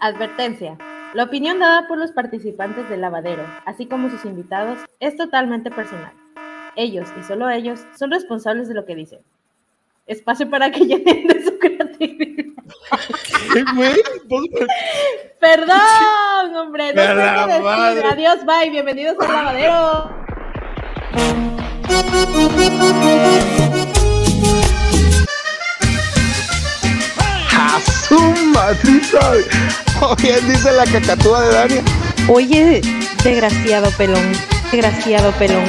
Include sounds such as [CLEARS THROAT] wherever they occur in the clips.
Advertencia. La opinión dada por los participantes del lavadero, así como sus invitados, es totalmente personal. Ellos y solo ellos son responsables de lo que dicen. Espacio para que [LAUGHS] llenen de su creatividad. ¿Qué, güey? Perdón, hombre. No sé decir. Adiós, bye. Bienvenidos al lavadero. ¡A su madrita! [LAUGHS] Bien dice la cacatúa de Dania. Oye, desgraciado pelón, desgraciado pelón.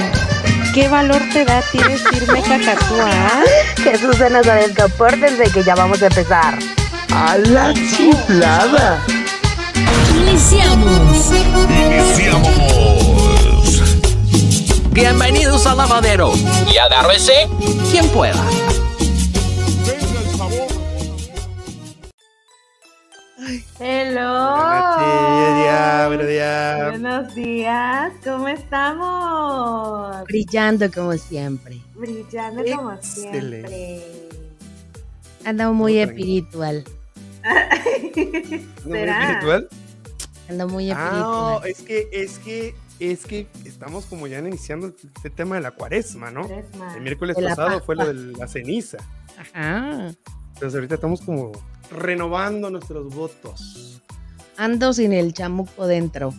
¿Qué valor te da a ti decirme cacatúa? ah? Jesús de Nazaret, compórtense que ya vamos a empezar. ¡A la chiflada! Iniciamos. Iniciamos. Bienvenidos al lavadero. Y agárrese quien pueda. Hello. Buenos días, buenos días. Buenos días. ¿Cómo estamos? Brillando como siempre. Brillando como Excelente. siempre. Ando muy No, espiritual. [LAUGHS] ¿No muy ¿Será? espiritual? Ando muy Ah, espiritual. no, es que, es que, es que estamos como ya iniciando este tema de la cuaresma, ¿no? Fresma. El miércoles pasado fue lo de la ceniza. Ajá. Entonces ahorita estamos como renovando nuestros votos. Ando sin el chamuco dentro.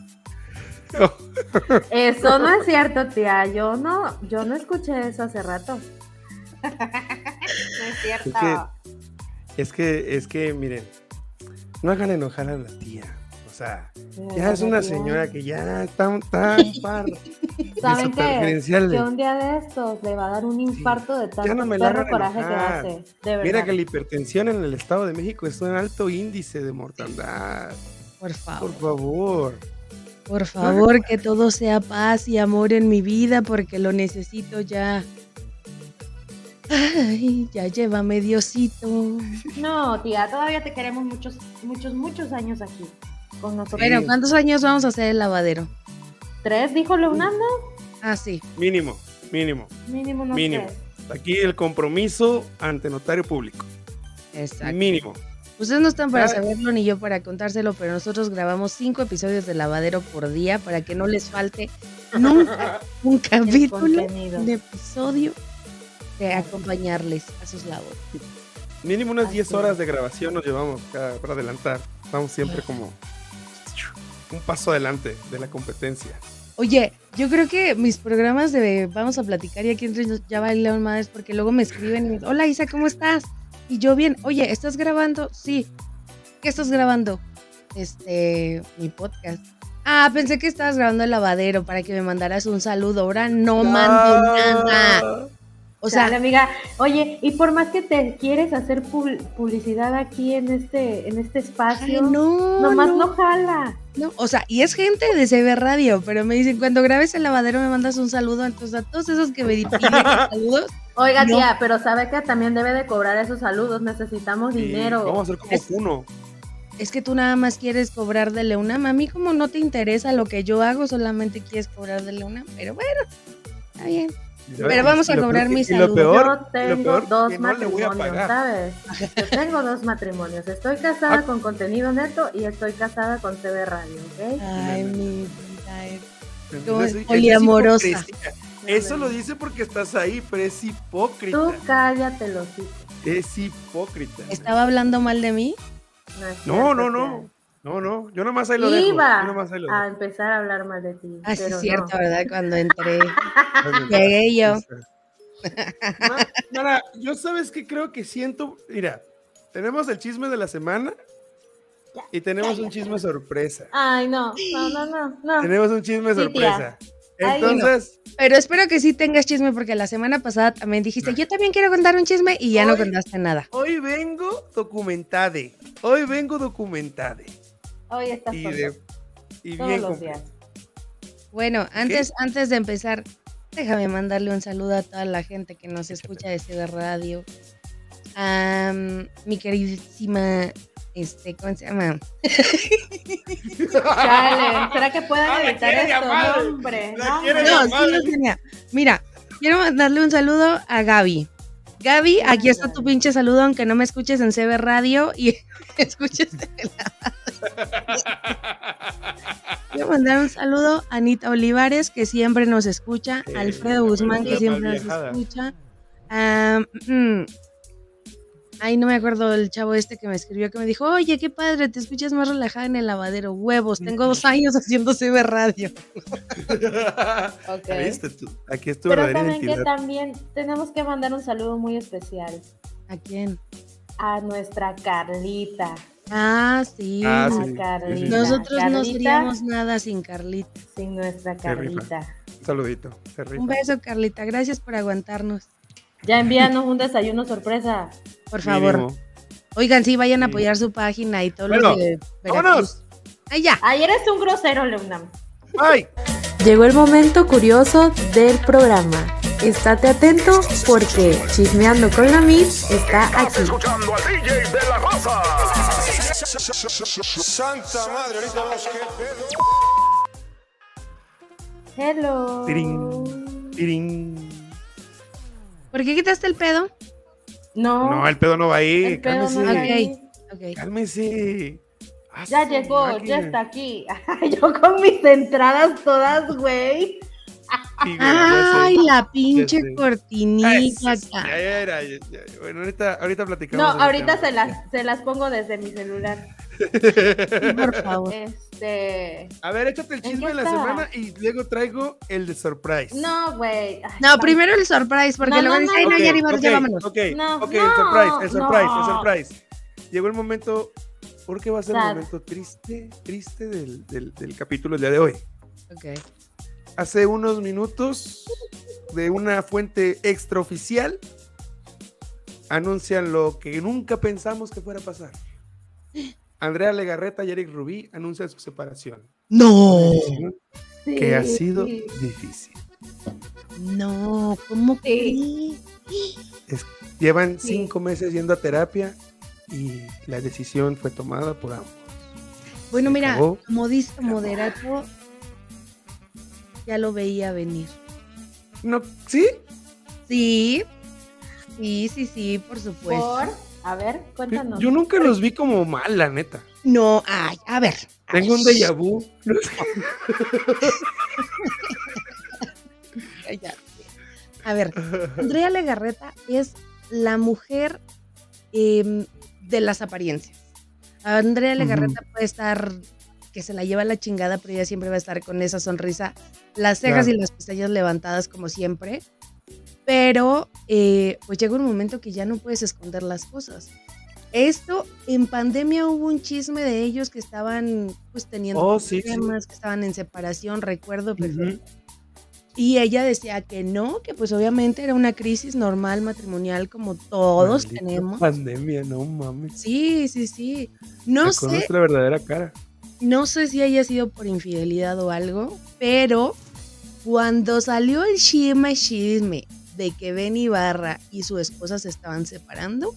[LAUGHS] Eso no es cierto, tía. Yo no, yo no escuché eso hace rato. [LAUGHS] no es cierto. Es que, es que, miren, no hagan enojar a la tía. Sea, ya es una señora que ya está tan par [LAUGHS] ¿Saben qué? Que un día de estos le va a dar un infarto de tanto no me la perro coraje que hace. De verdad. Mira que la hipertensión en el Estado de México es un alto índice de mortandad. Por favor. Por favor. Por favor, que todo sea paz y amor en mi vida porque lo necesito ya. Ay, ya llévame Diosito. No, tía, todavía te queremos muchos, muchos, muchos años aquí con nosotros. Bueno, ¿cuántos años vamos a hacer el lavadero? ¿Tres dijo Leonardo? Ah, sí. Mínimo, mínimo, Mínimo no mínimo. tres. Aquí el compromiso ante notario público. Exacto. Mínimo. Ustedes no están para saberlo ni yo para contárselo, pero nosotros grabamos cinco episodios de lavadero por día para que no les falte [LAUGHS] nunca un capítulo, un episodio de acompañarles a sus labores. Mínimo unas Así 10 es. horas de grabación nos llevamos para adelantar. Estamos siempre como un paso adelante de la competencia. Oye, yo creo que mis programas de Vamos a platicar y aquí entre nos ya bailaron madres porque luego me escriben y me dicen, hola Isa, ¿cómo estás? Y yo bien, oye, ¿estás grabando? Sí. ¿Qué estás grabando? Este, mi podcast. Ah, pensé que estabas grabando el lavadero para que me mandaras un saludo. Ahora no mando nada. O sea, sea, amiga, oye, y por más que te quieres hacer pub- publicidad aquí en este, en este ay, espacio, no, nomás no, no jala. no. O sea, y es gente de CB Radio, pero me dicen, cuando grabes el lavadero me mandas un saludo. Entonces, a todos esos que me piden [LAUGHS] saludos, Oiga, No. tía, pero sabe que también debe de cobrar esos saludos, necesitamos Sí, dinero. Vamos a hacer como Es- Kuno. es que tú nada más quieres cobrar de Leunam. A mí como no te interesa lo que yo hago, solamente quieres cobrar de Leunam. Pero bueno, está bien. Pero vamos a lo cobrar lo saludos. peor, Yo lo tengo peor dos no matrimonios. ¿sabes? Yo tengo dos matrimonios. Estoy casada Ah. con contenido neto y estoy casada con TV Radio, ¿ok? Ay, mi vida. es- eso es poliamorosa. Eso lo dice porque estás ahí, pero es hipócrita. Tú cállate hijos. Es hipócrita. ¿Estaba hablando mal de mí? No, es No, cierto, no. No. No, no. Yo nomás ahí lo dejo. Iba Yo nomás ahí lo a dejo. empezar a hablar mal de ti. Ah, sí, pero es cierto, no. ¿verdad? Cuando entré. [LAUGHS] Llegué yo. Ma- Mara, yo sabes que creo que siento. Mira, tenemos el chisme de la semana y tenemos un chisme sorpresa. Ay, no, no, no, no, no. Tenemos un chisme Sí, sorpresa. Ay, Entonces, Pero espero que sí tengas chisme porque la semana pasada también dijiste, yo también quiero contar un chisme y ya no contaste nada. hoy vengo documentade. Hoy vengo documentade. Hoy estás Y, con de, y todos bien los días. Bueno, antes, antes de empezar, déjame mandarle un saludo a toda la gente que nos escucha desde la radio. A mi queridísima, este, ¿cómo se llama? [LAUGHS] Chale, ¿será que puedan Ah, quiere esto? No, hombre. No, quiere hombre. No, llamar. sí lo tenía. Mira, quiero mandarle un saludo a Gaby. Gaby, aquí está tu pinche saludo, aunque no me escuches en CB Radio y [LAUGHS] escuches en la mandar un saludo a Anita Olivares, que siempre nos escucha, Sí, Alfredo Guzmán, que siempre nos escucha. Mm, ay, no me acuerdo del chavo este que me escribió, que me dijo, oye, qué padre, te escuchas más relajada en el lavadero, huevos, tengo dos años haciendo CB radio. [LAUGHS] Ok. ¿Viste tú? Aquí es tu Pero verdadera saben que también tenemos que mandar un saludo muy especial ¿A quién? a nuestra Carlita. Ah, sí. Ah, sí. Carlita. Nosotros no seríamos nada sin Carlita. sin nuestra. Carlita. Un saludito. Se rifa. Un beso, Carlita. Gracias por aguantarnos. Ya envíanos un desayuno sorpresa. Por favor. Mínimo. Oigan, sí, vayan a apoyar su página y todo Bueno, lo Veracruz. ¡Vámonos! ¡Ay, ya! Ayer eres un grosero, Leonam. ¡Ay! Llegó el momento curioso del programa. Estate atento porque Chismeando con la Miss está aquí. escuchando al DJ de la raza. Santa madre, ahorita vamos qué pedo. Hello. Tirín. Tirín. ¿Por qué quitaste el pedo? No, No, el pedo no va ahí. el pedo Cálmese. no Ok. ahí. Ok. Cálmese. Ah, Ya llegó, ya máquina. está aquí. [LAUGHS] Yo con mis entradas todas, güey. [LAUGHS] Sí, güey, ya Ay, sé. la pinche. Ya era, ya- ya- Bueno, ahorita, ahorita platicamos. No, ahorita se las, se las pongo desde mi celular. [LAUGHS] Por favor. Este. A ver, échate el ¿En chisme de la estaba? semana y luego traigo el de surprise. No, güey. No, primero el surprise, porque No, luego no, dice, no. ay, no, Ok, ya ni ok, ya vámonos. Ok, No, ok, no, el surprise, el surprise, no. el surprise. Llegó el momento, porque va a ser el momento triste, triste del, del, del capítulo del día de hoy. Ok. Hace unos minutos, de una fuente extraoficial, anuncian lo que nunca pensamos que fuera a pasar. Andrea Legarreta y Eric Rubí anuncian su separación. No, Sí, Que ha sido difícil. no, ¿cómo que? Llevan Sí. cinco meses yendo a terapia y la decisión fue tomada por ambos. Bueno, Se mira, acabó. como dice Moderato, ya lo veía venir. No, ¿sí? Sí, sí, sí, sí, por supuesto. Por. A ver, cuéntanos. Yo nunca los vi como mal, la neta. No, ay, a ver. Tengo un déjà vu. [LAUGHS] A ver, Andrea Legarreta es la mujer em, de las apariencias. Andrea Legarreta puede estar que se la lleva la chingada, pero ella siempre va a estar con esa sonrisa, las cejas Claro. y las pestañas levantadas como siempre. Pero eh, pues llega un momento que ya no puedes esconder las cosas. Esto, en pandemia hubo un chisme de ellos que estaban pues teniendo Oh, sí, sí. problemas, que estaban en separación, recuerdo perfecto. Y ella decía que no, que pues obviamente era una crisis normal matrimonial como todos Maldita tenemos. Pandemia, no mames. Sí, sí, sí. No sé, nuestra verdadera cara. No sé si haya sido por infidelidad o algo, pero cuando salió el chisme chisme de que Ben Ibarra y su esposa se estaban separando,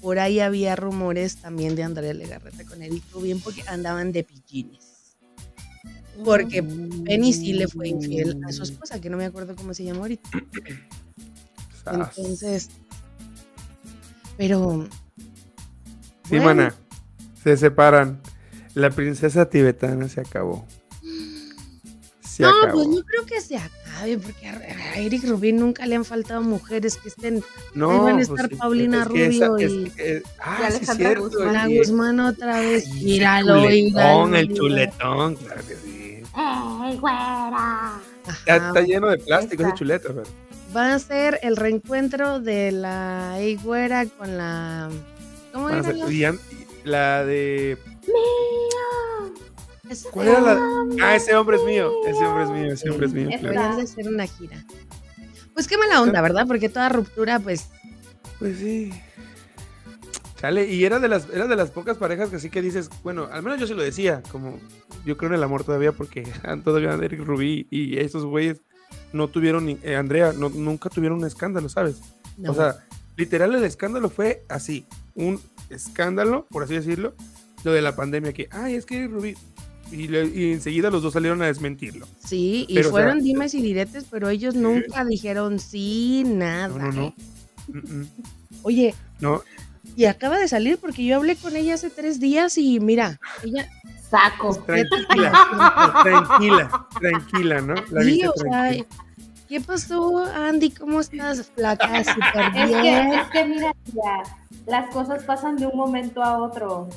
por ahí había rumores también de Andrea Legarreta con Eric Rubin porque andaban de pillines. Porque Benny sí le fue infiel a su esposa, que no me acuerdo cómo se llama ahorita. [CLEARS THROAT] Entonces, pero Sí, bueno. mana. Se separan. La princesa tibetana se acabó. Se no, acabó. pues no creo que se acabe, porque a Eric Rubin nunca le han faltado mujeres que estén. No, ahí van a pues estar sí, Paulina es que esa- Rubio es y- que- ah, y sí, Alejandra cierto, Guzmán. Y- Guzmán otra vez. Míralo, chuletón, míralo, el chuletón, claro que sí. ¡Ey, güera! Ajá. está lleno de plástico ese chuleta, pero- Va a ser el reencuentro de la Eigüera con la. ¿Cómo era la? la de. ¿Cuál era la? Ah, ese hombre es mío. Ese hombre es mío, ese hombre es mío. Claro. De hacer una gira. Pues qué mala onda, ¿verdad? Porque toda ruptura, pues. Pues sí. Chale, y era de las, era de las pocas parejas que sí que dices, bueno, al menos yo se lo decía, como yo creo en el amor todavía porque [LAUGHS] todavía Eric Rubí y esos güeyes no tuvieron, eh, Andrea, no, nunca tuvieron un escándalo, ¿sabes? No. O sea, literal el escándalo fue así, un escándalo, por así decirlo, lo de la pandemia que, ay, es que Eric Rubí, y, le- y enseguida los dos salieron a desmentirlo. sí, y pero, o sea, fueron dimes y diretes, pero ellos nunca dijeron sí, nada. No, no, no. ¿eh? Mm, mm. Oye, No, y acaba de salir porque yo hablé con ella hace tres días y mira, ella saco. Tranquila, tranquila, tranquila, ¿no? La Sí, o sea. ¿qué pasó, Andy? ¿Cómo estás? Flaca, [LAUGHS] súper Es que, es que mira, ya, las cosas pasan de un momento a otro.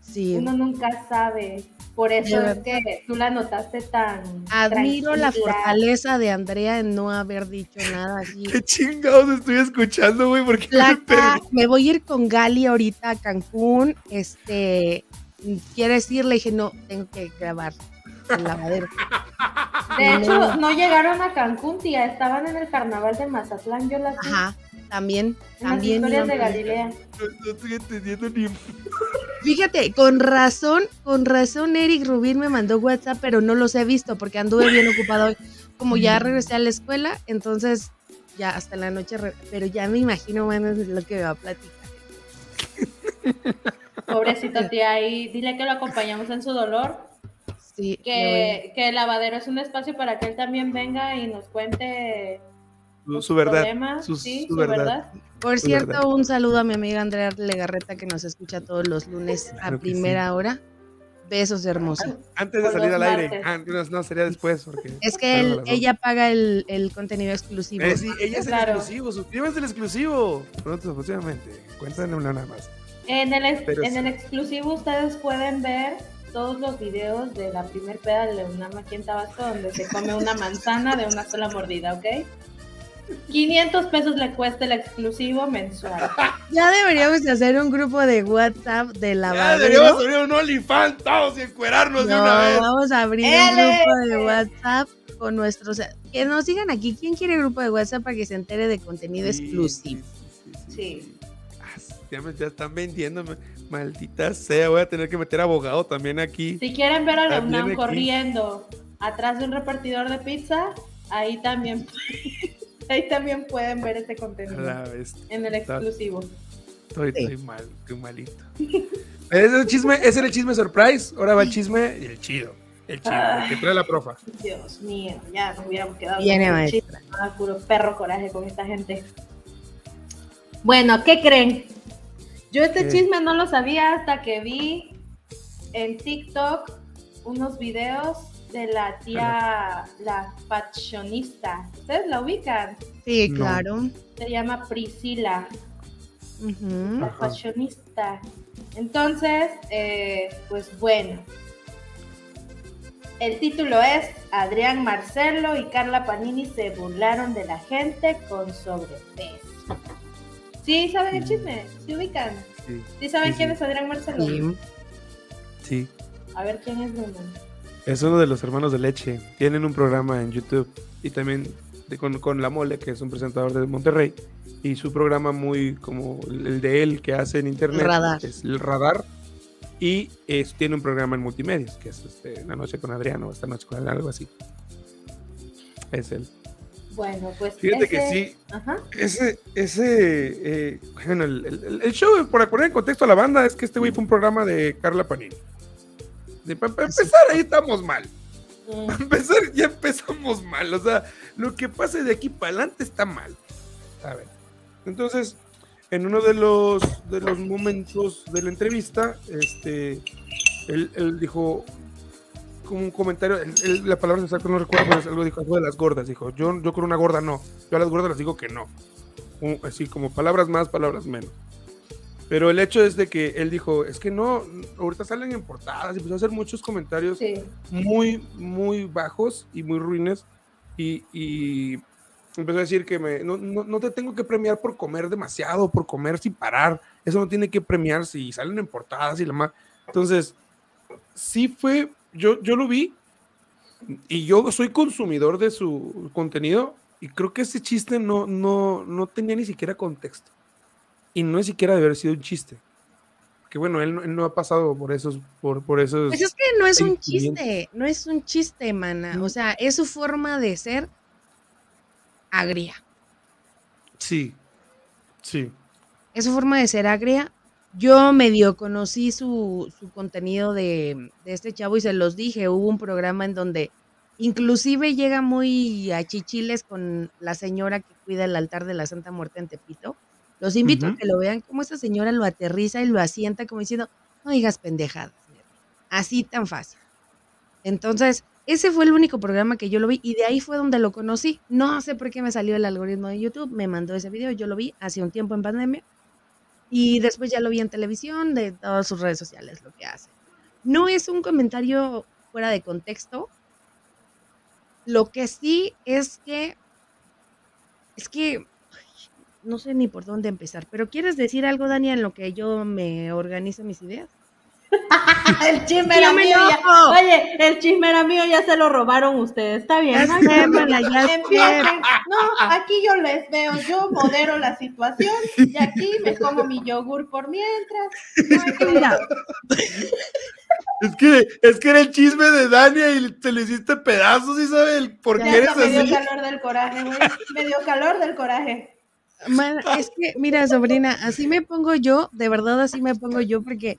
Sí. Uno nunca sabe. Por eso es que tú la notaste tan. Admiro la fortaleza de Andrea en no haber dicho nada así. [LAUGHS] ¿Qué chingados estoy escuchando, güey? ¿Por qué me me voy a ir con Gali ahorita a Cancún. Este, quiere decir, le dije, no, tengo que grabar el lavadero. De No. hecho, no llegaron a Cancún, tía. Estaban en el carnaval de Mazatlán. Yo las vi Ajá, también, en las también. historias de iban- Galilea. No, no estoy entendiendo ni. Fíjate, con razón, con razón Eric Rubín me mandó WhatsApp, pero no los he visto porque anduve bien ocupado hoy. Como ya regresé a la escuela, entonces ya hasta la noche, pero ya me imagino más o menos lo que me va a platicar. [LAUGHS] Pobrecito tía, y dile que lo acompañamos en su dolor. Sí, Que, que el lavadero es un espacio para que él también venga y nos cuente Su, verdad. Su, sí, su su verdad. Por cierto, verdad. un saludo a mi amiga Andrea Legarreta que nos escucha todos los lunes a sí. primera hora. Besos hermosos. Antes de salir al aire. martes. Ah, no, no, sería después. Porque Es que él- ella paga el, el contenido exclusivo. Eh, sí, ella es Claro. el exclusivo. Suscríbanse al exclusivo. Pronto, próximamente. Cuéntanos una nada más. En el, ex- en sí. el exclusivo ustedes pueden ver todos los videos de la primer peda de Leonam aquí en Tabasco donde se come una manzana de una sola mordida, ¿ok? 500 pesos le cuesta el exclusivo mensual. Ya deberíamos de hacer un grupo de WhatsApp de Ya lavadero. deberíamos abrir un OnlyFans todos y encuerarnos de No, una vez. vamos a abrir un grupo de WhatsApp con nuestros... Que nos sigan aquí. ¿Quién quiere grupo de WhatsApp para que se entere de contenido Sí, exclusivo? sí, sí, sí, Sí. sí. Ah, Ya, me, ya están vendiéndome. Maldita sea, voy a tener que meter abogado también aquí. Si quieren ver a Leonam aquí. corriendo atrás de un repartidor de pizza, ahí también, [LAUGHS] ahí también pueden ver ese A contenido la en el exclusivo. Estoy, Sí. estoy mal, estoy malito. [LAUGHS] Ese, es el chisme, ese era el chisme surprise. Ahora va el chisme, el chido. El chido, el que trae la profa. Dios mío, ya nos hubiéramos quedado. Viene, con el maestra. chisme. Ah, puro perro coraje con esta gente. Bueno, ¿qué creen? Yo este ¿Qué? chisme no lo sabía hasta que vi en TikTok unos videos de la tía, la fashionista. ¿Ustedes la ubican? Sí, No. claro. Se llama Priscila, la fashionista. Entonces, eh, pues bueno. El título es Adrián Marcelo y Carla Panini se burlaron de la gente con sobrepeso. ¿Sí saben el chisme? ¿Sí ubican? Sí, ¿Sí saben Sí, quién sí. es Adrián Marcelo? Sí. sí. A ver quién es Bruno. Es uno de los hermanos de leche. Tienen un programa en YouTube y también de- con, con La Mole, que es un presentador de Monterrey. Y su programa muy como el de él que hace en internet Radar. es el Radar. Y es- tiene un programa en multimedios, que es este, La Noche con Adriano, Esta Noche con él, algo así. Es él. Bueno, pues. Fíjate que sí, Ajá. ese, ese, eh, bueno, el, el- el show, por poner en contexto a la banda, es que este güey fue un programa de Carla Panini. Para empezar, ahí estamos mal. Para empezar, ya empezamos mal. O sea, lo que pase de aquí para adelante está mal. A ver. Entonces, en uno de los, de los momentos de la entrevista, este, él, él dijo como un comentario, él- él- la palabra exacta no recuerdo, pero es algo dijo algo de las gordas. Dijo, yo, yo con una gorda no. Yo a las gordas les digo que no. Así como palabras más, palabras menos. Pero el hecho es de que él dijo, es que no, ahorita salen en portadas y empezó a hacer muchos comentarios sí. muy, muy bajos y muy ruines. Y, y empezó a decir que me, no, no, no te tengo que premiar por comer demasiado, por comer sin parar. Eso no tiene que premiarse y salen en portadas y la más. Entonces, sí fue, yo, yo lo vi y yo soy consumidor de su contenido y creo que ese chiste no, no, no tenía ni siquiera contexto. Y no es siquiera de haber sido un chiste. Que bueno, él, no- él no ha pasado por esos, por, por esos. Pues es que no es un chiste, no es un chiste, mana. O sea, es su forma de ser agria. Sí, sí. Es su forma de ser agria. Yo medio conocí su, su contenido de, de este chavo y se los dije. Hubo un programa en donde inclusive llega muy a chichiles con la señora que cuida el altar de la Santa Muerte en Tepito. Los invito a que lo vean cómo esta señora lo aterriza y lo asienta como diciendo, no digas pendejadas. neta". Así tan fácil. Entonces, ese fue el único programa que yo lo vi y de ahí fue donde lo conocí. No sé por qué me salió el algoritmo de YouTube, me mandó ese video, yo lo vi hace un tiempo en pandemia y después ya lo vi en televisión, de todas sus redes sociales, lo que hace. No es un comentario fuera de contexto. Lo que sí es que, es que, no sé ni por dónde empezar, pero ¿quieres decir algo, Dani, en lo que yo me organizo mis ideas? [LAUGHS] el chisme era mío. ya-. Oye, el chisme era mío, ya se lo robaron ustedes. Está bien. Ya no ya. Empiecen. No, aquí yo les veo, yo modero la situación y aquí me como mi yogur por mientras. No. Es que, es que era el chisme de Dania y te lo hiciste pedazos, ¿y sabes el por qué eres hasta me dio así? calor del coraje, güey. Me dio calor del coraje. Man, es que, mira, sobrina, así me pongo yo, de verdad así me pongo yo, porque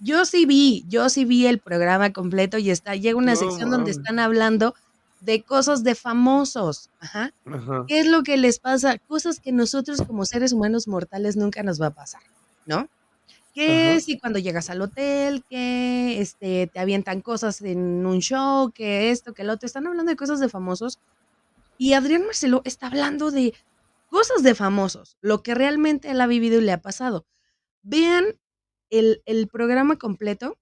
yo sí vi, yo sí vi el programa completo y está, llega una No sección donde están hablando de cosas de famosos. Ajá. Ajá. ¿Qué es lo que les pasa? Cosas que nosotros como seres humanos mortales nunca nos va a pasar, ¿no? Ajá. si cuando llegas al hotel, que este, te avientan cosas en un show, que esto, que lo otro, están hablando de cosas de famosos. Y Adrián Marcelo está hablando de cosas de famosos, lo que realmente él ha vivido y le ha pasado. Vean el, el programa completo.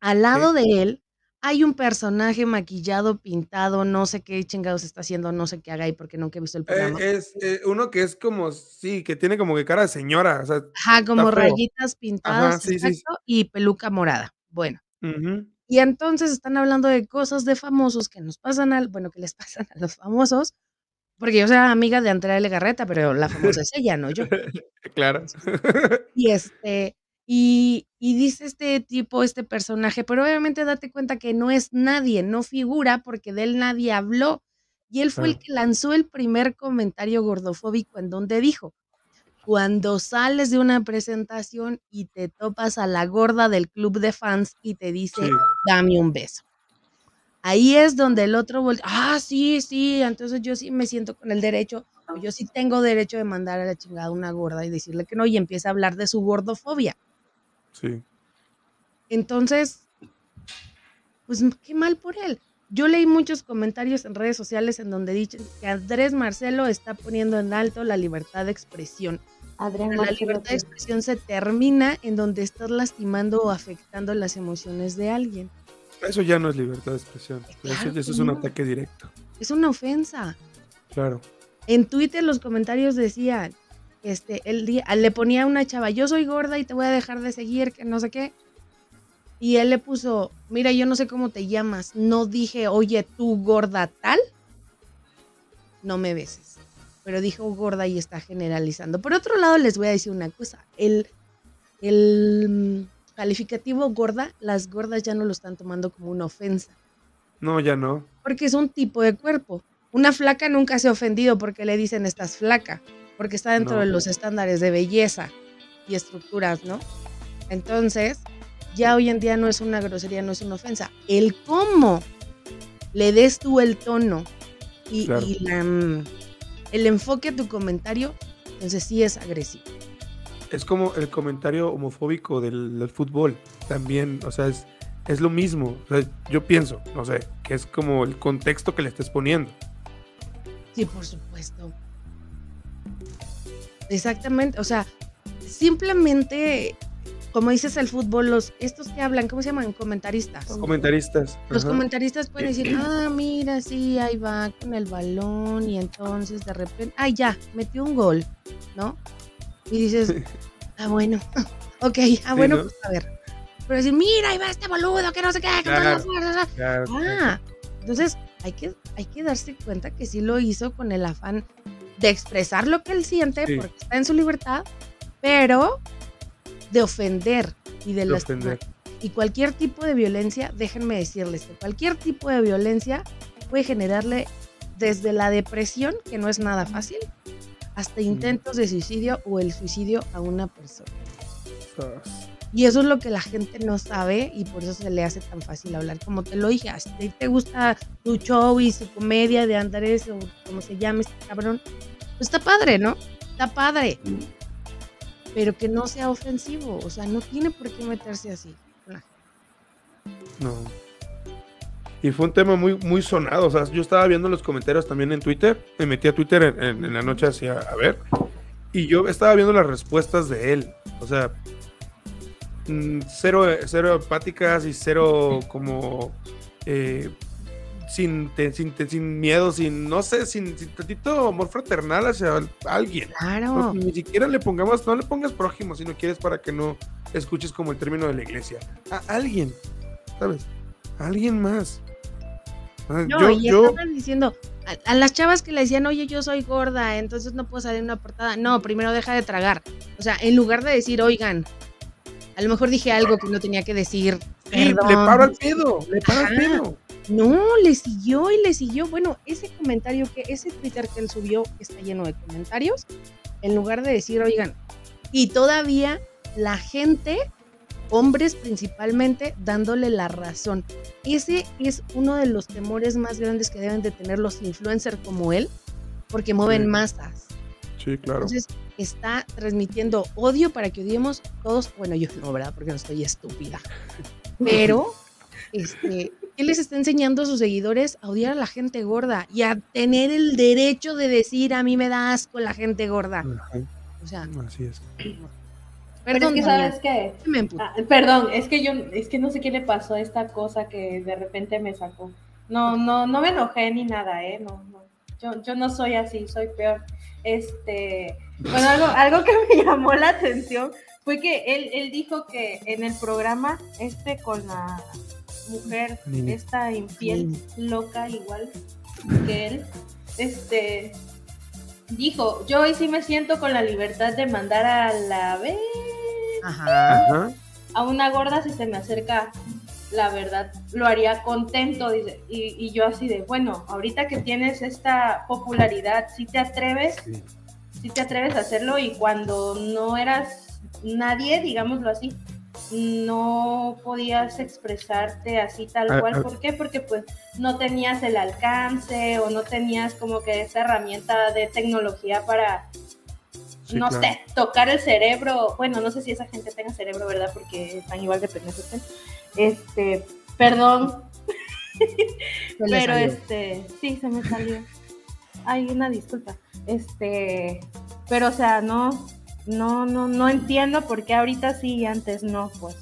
Al lado de él hay un personaje maquillado, pintado, no sé qué chingados está haciendo, no sé qué haga ahí porque nunca he visto el Eh, programa. es eh, uno que es como, sí, que tiene como que cara de señora, o sea, Ajá, como rayitas pintadas, Ajá, sí, sí. exacto, y peluca morada. Bueno, y entonces están hablando de cosas de famosos que nos pasan al, bueno, que les [LAUGHS] pasan a los famosos, porque yo soy amiga de Andrea Legarreta, pero la famosa es ella, no yo. [LAUGHS] claro. Y este, y, y dice este tipo, este personaje, pero obviamente date cuenta que no es nadie, no figura porque de él nadie habló. Y él fue el que lanzó el primer comentario gordofóbico en donde dijo, cuando sales de una presentación y te topas a la gorda del club de fans y te dice, Sí. dame un beso. Ahí es donde el otro voltea, ah, sí, sí, entonces yo sí me siento con el derecho, o yo sí tengo derecho de mandar a la chingada a una gorda y decirle que no, y empieza a hablar de su gordofobia. Sí. Entonces, pues qué mal por él. Yo leí muchos comentarios en redes sociales en donde dicen que Andrés Marcelo está poniendo en alto la libertad de expresión. Adrián Pero la libertad de expresión se termina en donde estás lastimando o afectando las emociones de alguien. Eso ya no es libertad de expresión. Eso, Claro eso que es un no. ataque directo. Es una ofensa. Claro. En Twitter los comentarios decían, este, el día, le ponía a una chava, yo soy gorda y te voy a dejar de seguir, que no sé qué. Y él le puso, mira, yo no sé cómo te llamas, no dije, oye, tú gorda tal, no me beses. Pero dijo gorda y está generalizando. Por otro lado, les voy a decir una cosa, el, el calificativo gorda, las gordas ya no lo están tomando como una ofensa No, ya no. porque es un tipo de cuerpo. Una flaca nunca se ha ofendido porque le dicen estás flaca, porque está dentro No. de los estándares de belleza y estructuras, ¿no? Entonces, ya hoy en día no es una grosería, no es una ofensa. El cómo le des tú el tono y, Claro. y la, mm, el enfoque a tu comentario, entonces sí es agresivo. Es como el comentario homofóbico del, del fútbol. También, o sea, es, es lo mismo. O sea, yo pienso, no sé, que es como el contexto que le estés poniendo. Sí, por supuesto. Exactamente, o sea, simplemente, como dices el fútbol, los, estos que hablan, ¿cómo se llaman? Comentaristas. Comentaristas. Los ajá. comentaristas pueden decir, [CLEARS THROAT] ah, mira, sí, ahí va con el balón y entonces de repente, ay, ya, metió un gol, ¿no? Y dices, ah, bueno, [LAUGHS] ok, ah, bueno, ¿no? pues a ver. Pero decir, mira, ahí va este boludo, que no sé qué, que Claro. no sé qué". Claro, Ah, entonces hay que, hay que darse cuenta que sí lo hizo con el afán de expresar lo que él siente, Sí. porque está en su libertad, pero de ofender y de, de lastimar. ofender. Y cualquier tipo de violencia, déjenme decirles que cualquier tipo de violencia puede generarle desde la depresión, que no es nada fácil, hasta intentos de suicidio o el suicidio a una persona. Y eso es lo que la gente no sabe y por eso se le hace tan fácil hablar. Como te lo dije, si te gusta tu show y su comedia de Andrés o como se llame este cabrón, pues está padre, ¿no? Está padre. Pero que no sea ofensivo, o sea, no tiene por qué meterse así. No. Y fue un tema muy, muy sonado. O sea, yo estaba viendo los comentarios también en Twitter. Me metí a Twitter en, en- en la noche hacia a ver. Y yo estaba viendo las respuestas de él. O sea, mm, cero, cero empáticas y cero como eh, sin, te- sin, te- sin miedo, sin, no sé, sin, sin tantito amor fraternal hacia alguien. Claro. No, ni siquiera le pongamos, no le pongas prójimo si no quieres para que no escuches como el término de la iglesia. A alguien, ¿sabes? A alguien más. No, yo, y yo, estaban diciendo a, a las chavas que le decían, oye, yo soy gorda, entonces no puedo salir en una portada. No, primero deja de tragar. O sea, en lugar de decir, oigan, a lo mejor dije algo que no tenía que decir. sí, le perdón". paro al pedo, le paro al Ajá. pedo. No, le siguió y le siguió. Bueno, ese comentario que, ese Twitter que él subió está lleno de comentarios. En lugar de decir, oigan, y todavía la gente, hombres principalmente, dándole la razón. Ese es uno de los temores más grandes que deben de tener los influencers como él, porque mueven Sí. masas. Sí, claro. Entonces está transmitiendo odio para que odiemos todos. Bueno, yo no, ¿verdad? Porque no estoy estúpida. [LAUGHS] Pero, este, él les está enseñando a sus seguidores a odiar a la gente gorda y a tener el derecho de decir a mí me da asco la gente gorda. O sea, así es. Pero perdón, es que sabes que, me emputo. Ah, perdón, es que yo, es que no sé qué le pasó a esta cosa que de repente me sacó. No, no, no me enojé ni nada, eh, no, no. Yo, yo no soy así, soy peor. Este, bueno, algo, algo que me [LAUGHS] llamó la atención fue que él, él dijo que en el programa, este con la mujer, esta infiel, loca igual que él, este, dijo, yo hoy sí me siento con la libertad de mandar a la vez Ajá. A una gorda si se me acerca, la verdad, lo haría contento, dice. Y, y yo así de, bueno, ahorita que tienes esta popularidad, si te atreves, Sí. si te atreves a hacerlo y cuando no eras nadie, digámoslo así, no podías expresarte así tal Ah, cual. ah. ¿Por qué? Porque pues no tenías el alcance o no tenías como que esa herramienta de tecnología para Sí, no claro. sé, tocar el cerebro. Bueno, no sé si esa gente tenga cerebro, ¿verdad? Porque están igual de pendejos. Este, perdón, [LAUGHS] pero salió. este, sí, se me salió. Hay una disculpa. Este, pero o sea, no, no, no, no entiendo por qué ahorita sí y antes no, pues.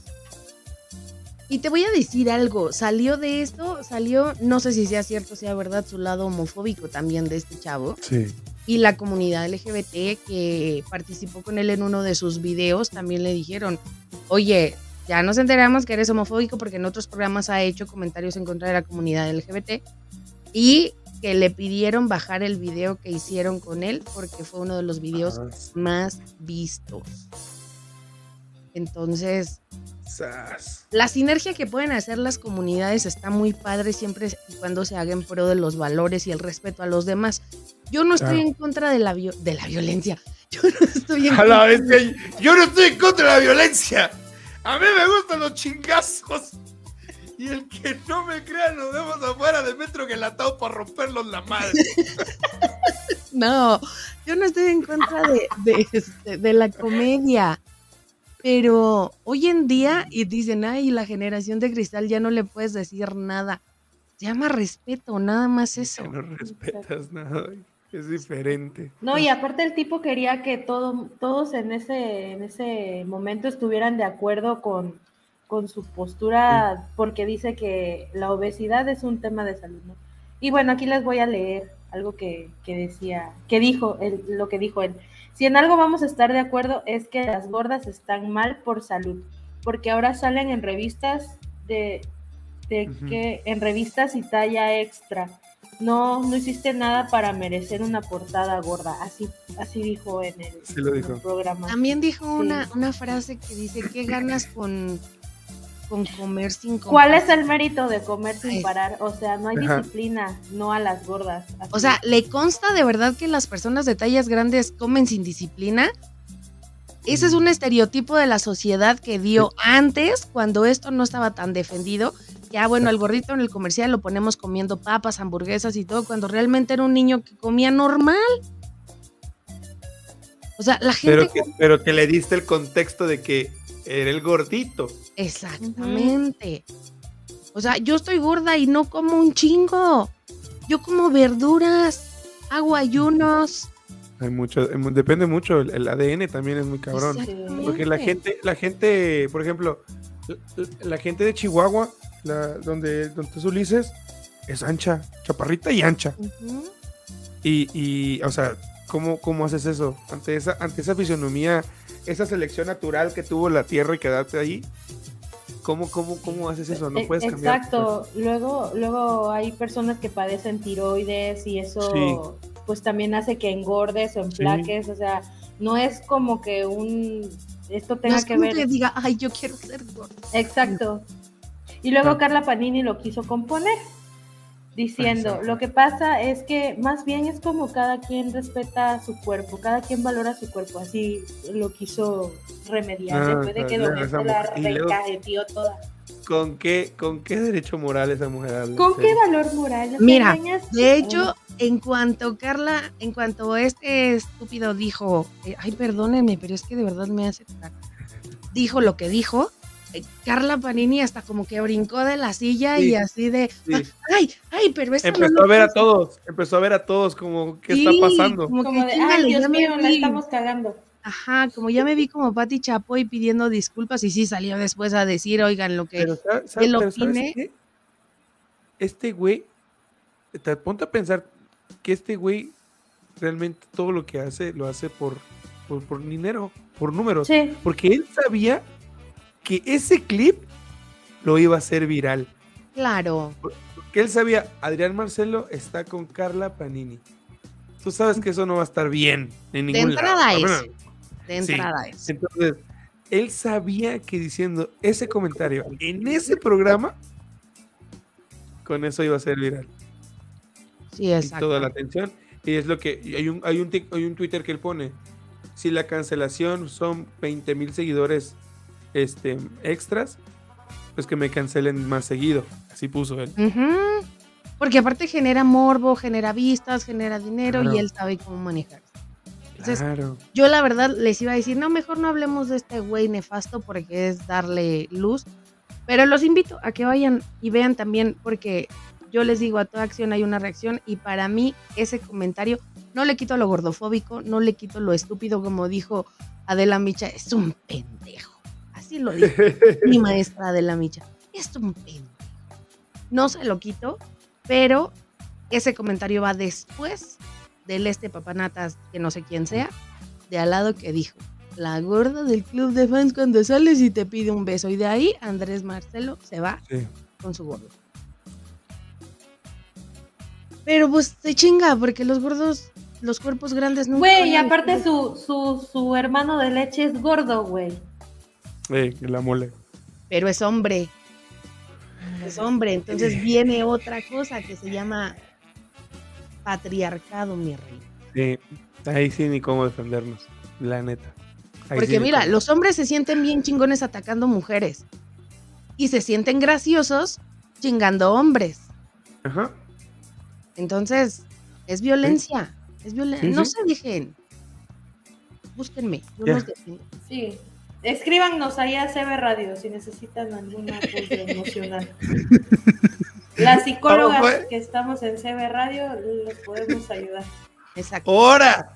Y te voy a decir algo, salió de esto, salió, no sé si sea cierto, sea verdad, su lado homofóbico también de este chavo. Sí. Y la comunidad LGBT que participó con él en uno de sus videos también le dijeron, oye, ya nos enteramos que eres homofóbico porque en otros programas ha hecho comentarios en contra de la comunidad LGBT y que le pidieron bajar el video que hicieron con él porque fue uno de los videos más vistos. Entonces, Sas. la sinergia que pueden hacer las comunidades está muy padre siempre y cuando se haga en pro de los valores y el respeto a los demás. Yo no estoy en contra de la, de la violencia. [LAUGHS] Yo no estoy en A la contra. vez que yo no estoy en contra de la violencia. A mí me gustan los chingazos. Y el que no me crea, nos vemos afuera del metro que la para romperlos la madre. [LAUGHS] No, yo no estoy en contra de, de, este, de la comedia. Pero hoy en día, y dicen, ay, la generación de cristal ya no le puedes decir nada. Se llama respeto, nada más eso. Que no respetas nada. Es diferente. No, y aparte el tipo quería que todo, todos en ese, en ese momento estuvieran de acuerdo con, con su postura, porque dice que la obesidad es un tema de salud, ¿no? Y bueno, aquí les voy a leer algo que, que decía, que dijo, él, lo que dijo él. Si en algo vamos a estar de acuerdo es que las gordas están mal por salud, porque ahora salen en revistas de, de que, en revistas y talla extra. No, no hiciste nada para merecer una portada gorda. Así, así dijo en el, Sí lo en el dijo. programa. También dijo Sí. una, una frase que dice, ¿qué ganas con, con comer sin comer? ¿Cuál es el mérito de comer sin parar? O sea, no hay Ajá. disciplina, no a las gordas. así. O sea, ¿le consta de verdad que las personas de tallas grandes comen sin disciplina? Ese es un estereotipo de la sociedad que dio antes, cuando esto no estaba tan defendido. Ya, bueno, el gordito en el comercial lo ponemos comiendo papas, hamburguesas y todo, cuando realmente era un niño que comía normal. O sea, la gente... Pero que, pero que le diste el contexto de que era el gordito. Exactamente. O sea, yo estoy gorda y no como un chingo. Yo como verduras, hago ayunos. Hay mucho, mu- depende mucho, el, el ADN también es muy cabrón. Porque la gente, la gente, por ejemplo, la, la gente de Chihuahua, la, donde, donde es Ulises, es ancha, chaparrita y ancha. Y, y o sea, ¿cómo, ¿cómo haces eso? Ante esa, ante esa fisionomía, esa selección natural que tuvo la tierra y quedarte ahí, ¿cómo, cómo, cómo haces eso? No E- puedes cambiar. Exacto. Luego, luego hay personas que padecen tiroides y eso Sí. pues también hace que engordes o emplaques. O sea, no es como que un esto No tenga es que como ver. que diga, ay, yo quiero ser gorda. Exacto. Y luego. Carla Panini lo quiso componer, diciendo, Exacto. lo que pasa es que más bien es como cada quien respeta su cuerpo, cada quien valora su cuerpo, así lo quiso remediar Ah, después de que esa se la recajeteó toda. ¿Con qué, ¿Con qué derecho moral esa mujer habla? ¿Con qué valor moral? ¿Nos Mira, engañas? De hecho, en cuanto Carla, en cuanto este estúpido dijo, eh, ay, perdónenme, pero es que de verdad me hace cagar", dijo lo que dijo, Carla Panini hasta como que brincó de la silla Sí, y así de, sí. ay, ay, pero eso Empezó a ver a puse". todos, empezó a ver a todos como, ¿qué Sí, está pasando? Como, como que, de, "Chingale, ay, Dios mío, la vi". estamos cagando. Ajá, como ya me vi como Pati Chapoy pidiendo disculpas y sí salió después a decir, oigan, lo que él pero ¿sabes opine. qué? Este güey, te ponte a pensar que este güey realmente todo lo que hace lo hace por, por, por dinero, por números. Sí, Porque él sabía que ese clip lo iba a hacer viral. claro, Que él sabía, Adrián Marcelo está con Carla Panini. Tú sabes que eso no va a estar bien en de ningún lado. entrada es, de Sí. entrada es. Entonces, él sabía que diciendo ese comentario en ese programa, con eso iba a ser viral. Sí, Y exacto. toda la atención. Y es lo que. y Hay un, hay, un, hay un Twitter que él pone. Si la cancelación son 20 mil seguidores este, extras, pues que me cancelen más seguido. Así puso él. Ujú. Porque aparte genera morbo, genera vistas, genera dinero Claro. y él sabe cómo manejar. Entonces, Claro. yo la verdad les iba a decir, no, mejor no hablemos de este güey nefasto porque es darle luz. Pero los invito a que vayan y vean también porque yo les digo, a toda acción hay una reacción y para mí ese comentario no le quito lo gordofóbico, no le quito lo estúpido como dijo Adela Micha, es un pendejo. Así lo dijo mi maestra Adela Micha, es un pendejo. No se lo quito, pero ese comentario va después del este papanatas, que no sé quién sea, de al lado que dijo, la gorda del club de fans cuando sales y te pide un beso. Y de ahí Andrés Marcelo se va Sí. con su gordo. Pero pues se chinga, porque los gordos, los cuerpos grandes no. güey, y aparte su, su, su hermano de leche es gordo, güey. Eh, la mole. Pero es hombre. Es hombre. Entonces viene otra cosa que se llama patriarcado, mi rey. Sí. Ahí sí ni cómo defendernos. La neta. Ahí Porque mira, cómo. los hombres se sienten bien chingones atacando mujeres. Y se sienten graciosos chingando hombres. Ajá. Entonces, es violencia. Es violencia. Sí, no sí. se dejen. Búsquenme. Yo los defiendo. Sí. Escríbanos ahí a CB Radio si necesitan algún apoyo [LAUGHS] emocional. Las psicólogas pues. que estamos en CB Radio les podemos ayudar. Exacto. ¡Hora!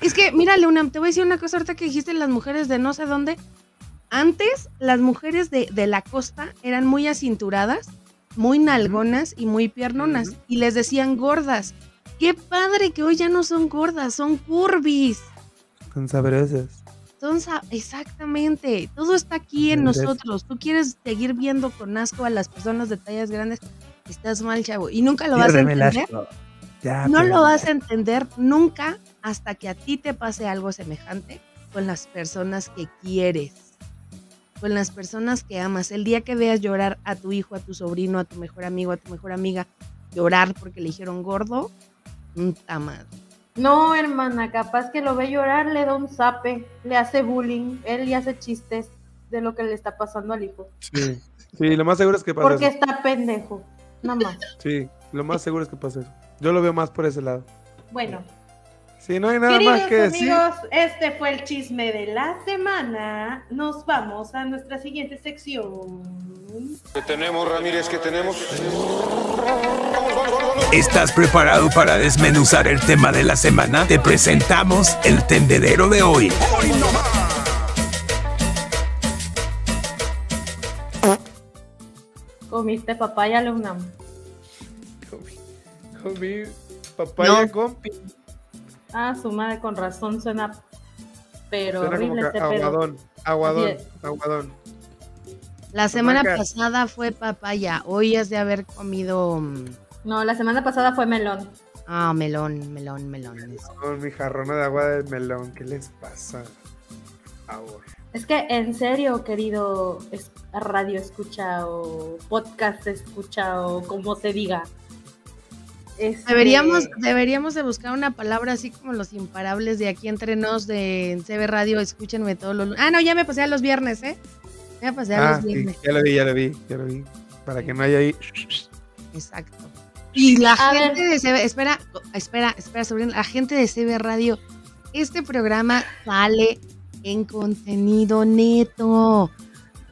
Es que, mira, Leona, te voy a decir una cosa ahorita que dijiste las mujeres de no sé dónde. Antes, las mujeres de, de la costa eran muy acinturadas, muy nalgonas y muy piernonas. Y les decían gordas. Qué padre que hoy ya no son gordas, son curvis. Son sabrosas. Sa- exactamente. Todo está aquí en nosotros. Tú quieres seguir viendo con asco a las personas de tallas grandes. Estás mal, chavo. Y nunca lo vas a entender. No lo vas a entender nunca hasta que a ti te pase algo semejante con las personas que quieres, con las personas que amas. El día que veas llorar a tu hijo, a tu sobrino, a tu mejor amigo, a tu mejor amiga, llorar porque le dijeron gordo, un madre. No, hermana, capaz que lo ve llorar, le da un zape, le hace bullying, él le hace chistes de lo que le está pasando al hijo. Sí. Sí, lo más seguro es que pasa Porque eso. está pendejo. Nada más. Sí, lo más seguro es que pasa eso. Yo lo veo más por ese lado. Bueno, Sí, no hay nada queridos más que decir. amigos, este fue el chisme de la semana. Nos vamos a nuestra siguiente sección. ¿Qué tenemos, Ramírez? ¿Qué tenemos? ¿Estás preparado para desmenuzar el tema de la semana? Te presentamos el tendedero de hoy. Comiste papaya, Leonam. Comí, comí papaya No. con pi- Ah, su madre, con razón suena. Pero Suena como horrible que este aguadón, aguadón, aguadón. La semana Maca. pasada fue papaya. Hoy has de haber comido. No, la semana pasada fue melón. Ah, melón, melón, melón. Con mi jarrona de agua de melón, ¿qué les pasa? Por favor. Es que en serio, querido es- radio escucha o podcast escucha o como se diga. este, Deberíamos, deberíamos de buscar una palabra así como los imparables de aquí entre nos de CB Radio. Escúchenme todos los. Ah, no, ya me pasé a los viernes, ¿eh? Ya me pasé a Ah, los sí, viernes. ya lo vi, ya lo vi, ya lo vi. Para que no haya ahí. Exacto. Y la A gente ver. de CB, espera, espera, espera, Sabrina, la gente de CB Radio, este programa sale en contenido neto.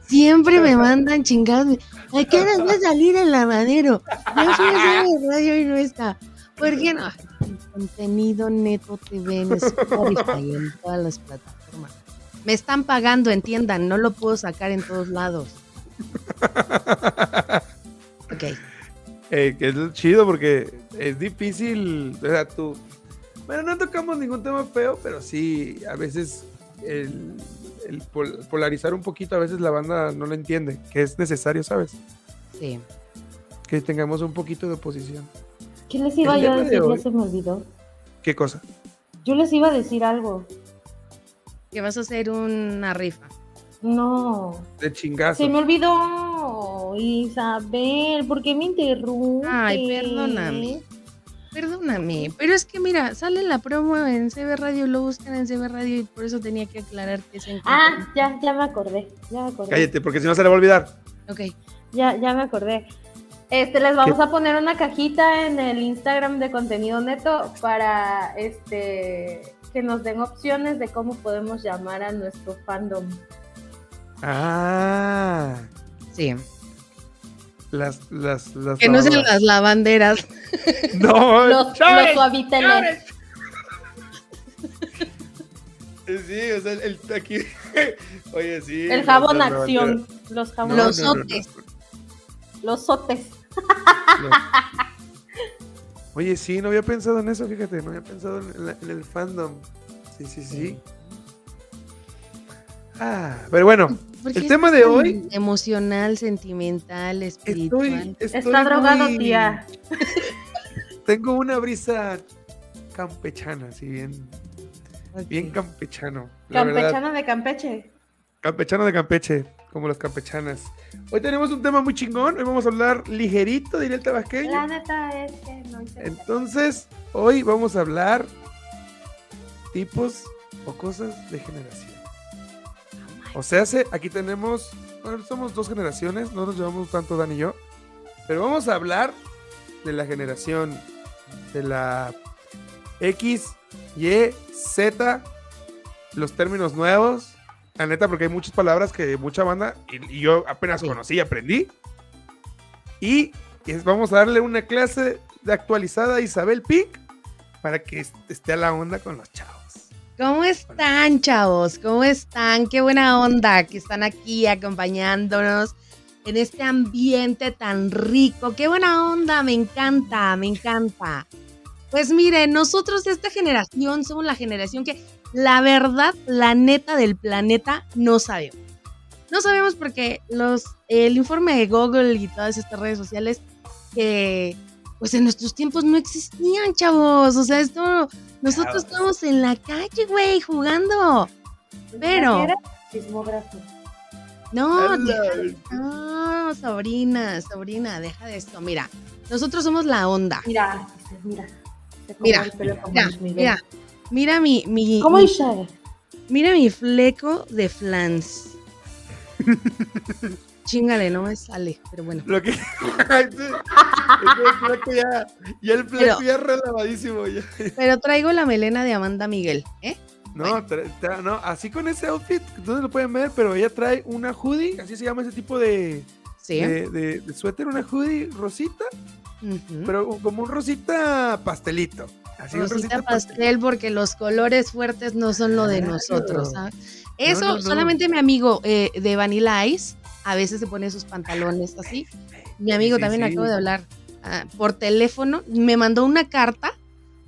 Siempre me mandan chingados. ¿A qué hora va a salir el lavadero? Ya fui a CB Radio y no está. ¿Por qué no? En contenido neto TV en Spotify en todas las plataformas. Me están pagando, entiendan, no lo puedo sacar en todos lados. Ok. Eh, que es chido porque es difícil. O sea, tú. Bueno, no tocamos ningún tema feo, pero sí, a veces el, el pol- polarizar un poquito, a veces la banda no lo entiende, que es necesario, ¿sabes? Sí. Que tengamos un poquito de oposición. ¿Qué les iba yo a de decir? hoy- Ya se me olvidó. ¿Qué cosa? Yo les iba a decir algo. Que vas a hacer una rifa. No. De chingazo. Se me olvidó. Isabel, ¿por qué me interrumpes? Ay, perdóname. Perdóname, pero es que mira, sale la promo en CB Radio, lo buscan en CB Radio y por eso tenía que aclarar que es en Ah, ya, ya me acordé. Ya me acordé. Cállate, porque si no se le va a olvidar. Ok. Ya, ya me acordé. Este, les vamos a poner una cajita en el Instagram de contenido neto para este que nos den opciones de cómo podemos llamar a nuestro fandom. Ah. Sí. Las, las, las. Que no sean las lavanderas. [LAUGHS] No, Los, los suaviteles. Sí, o sea, el, aquí. [LAUGHS] Oye, sí. El las- jabón las acción. Los jabones. Los no, no, no. sotes. Los sotes. Oye, sí, no había pensado en eso, fíjate, no había pensado en, la- en el fandom. Sí, sí, sí. Ah, pero bueno, ¿Por qué el tema de hoy. Emocional, sentimental, espiritual. Estoy, estoy Está drogado, tía. [LAUGHS] Tengo una brisa campechana, sí, bien, bien campechano. Campechana de Campeche. Campechano de Campeche, como las campechanas. Hoy tenemos un tema muy chingón. Hoy vamos a hablar ligerito, diría el tabasqueño. La neta es que no hice. Entonces, hoy vamos a hablar tipos o cosas de generación. O sea, se- aquí tenemos, bueno, somos dos generaciones, no nos llevamos tanto Dan y yo, pero vamos a hablar de la generación de la X, Y, Z, los términos nuevos. La neta, porque hay muchas palabras que mucha banda, y, y yo apenas Sí. conocí, aprendí. Y es- vamos a darle una clase de actualizada a Isabel Pink para que est- esté a la onda con los chavos. ¿Cómo están, chavos? ¿Cómo están? Qué buena onda que están aquí acompañándonos en este ambiente tan rico. Qué buena onda, me encanta, me encanta. Pues miren, nosotros de esta generación somos la generación que la verdad, la neta del planeta, no sabemos. No sabemos porque los, el informe de Google y todas estas redes sociales que pues en nuestros tiempos no existían, chavos. O sea, esto nosotros estamos en la calle, güey, jugando. Pero- ¿Qué era? Sismógrafo. No, Ala. no, sobrina, sobrina, deja de esto. Mira, nosotros somos la onda. Mira, mira. Mira, el pelo como Mira, mira, mira mi, mi, ¿Cómo mi- mira mi fleco de flans. [LAUGHS] Chingale, no me sale, pero bueno. Lo que. [LAUGHS] El ya, ya el Pero- ya relavadísimo. Ya. Pero traigo la melena de Amanda Miguel, ¿eh? No, no, así con ese outfit, no lo pueden ver, pero ella trae una hoodie, así se llama ese tipo de, Sí. de, de- de suéter, una hoodie rosita, pero como un rosita pastelito. Así un Rosita rosita pastel porque los colores fuertes no son lo de nosotros. ¿sabes? Eso no, no. solamente mi amigo eh, de Vanilla Ice a veces se pone sus pantalones así. Mi amigo Sí, también sí. acabo de hablar ah, por teléfono. Me mandó una carta.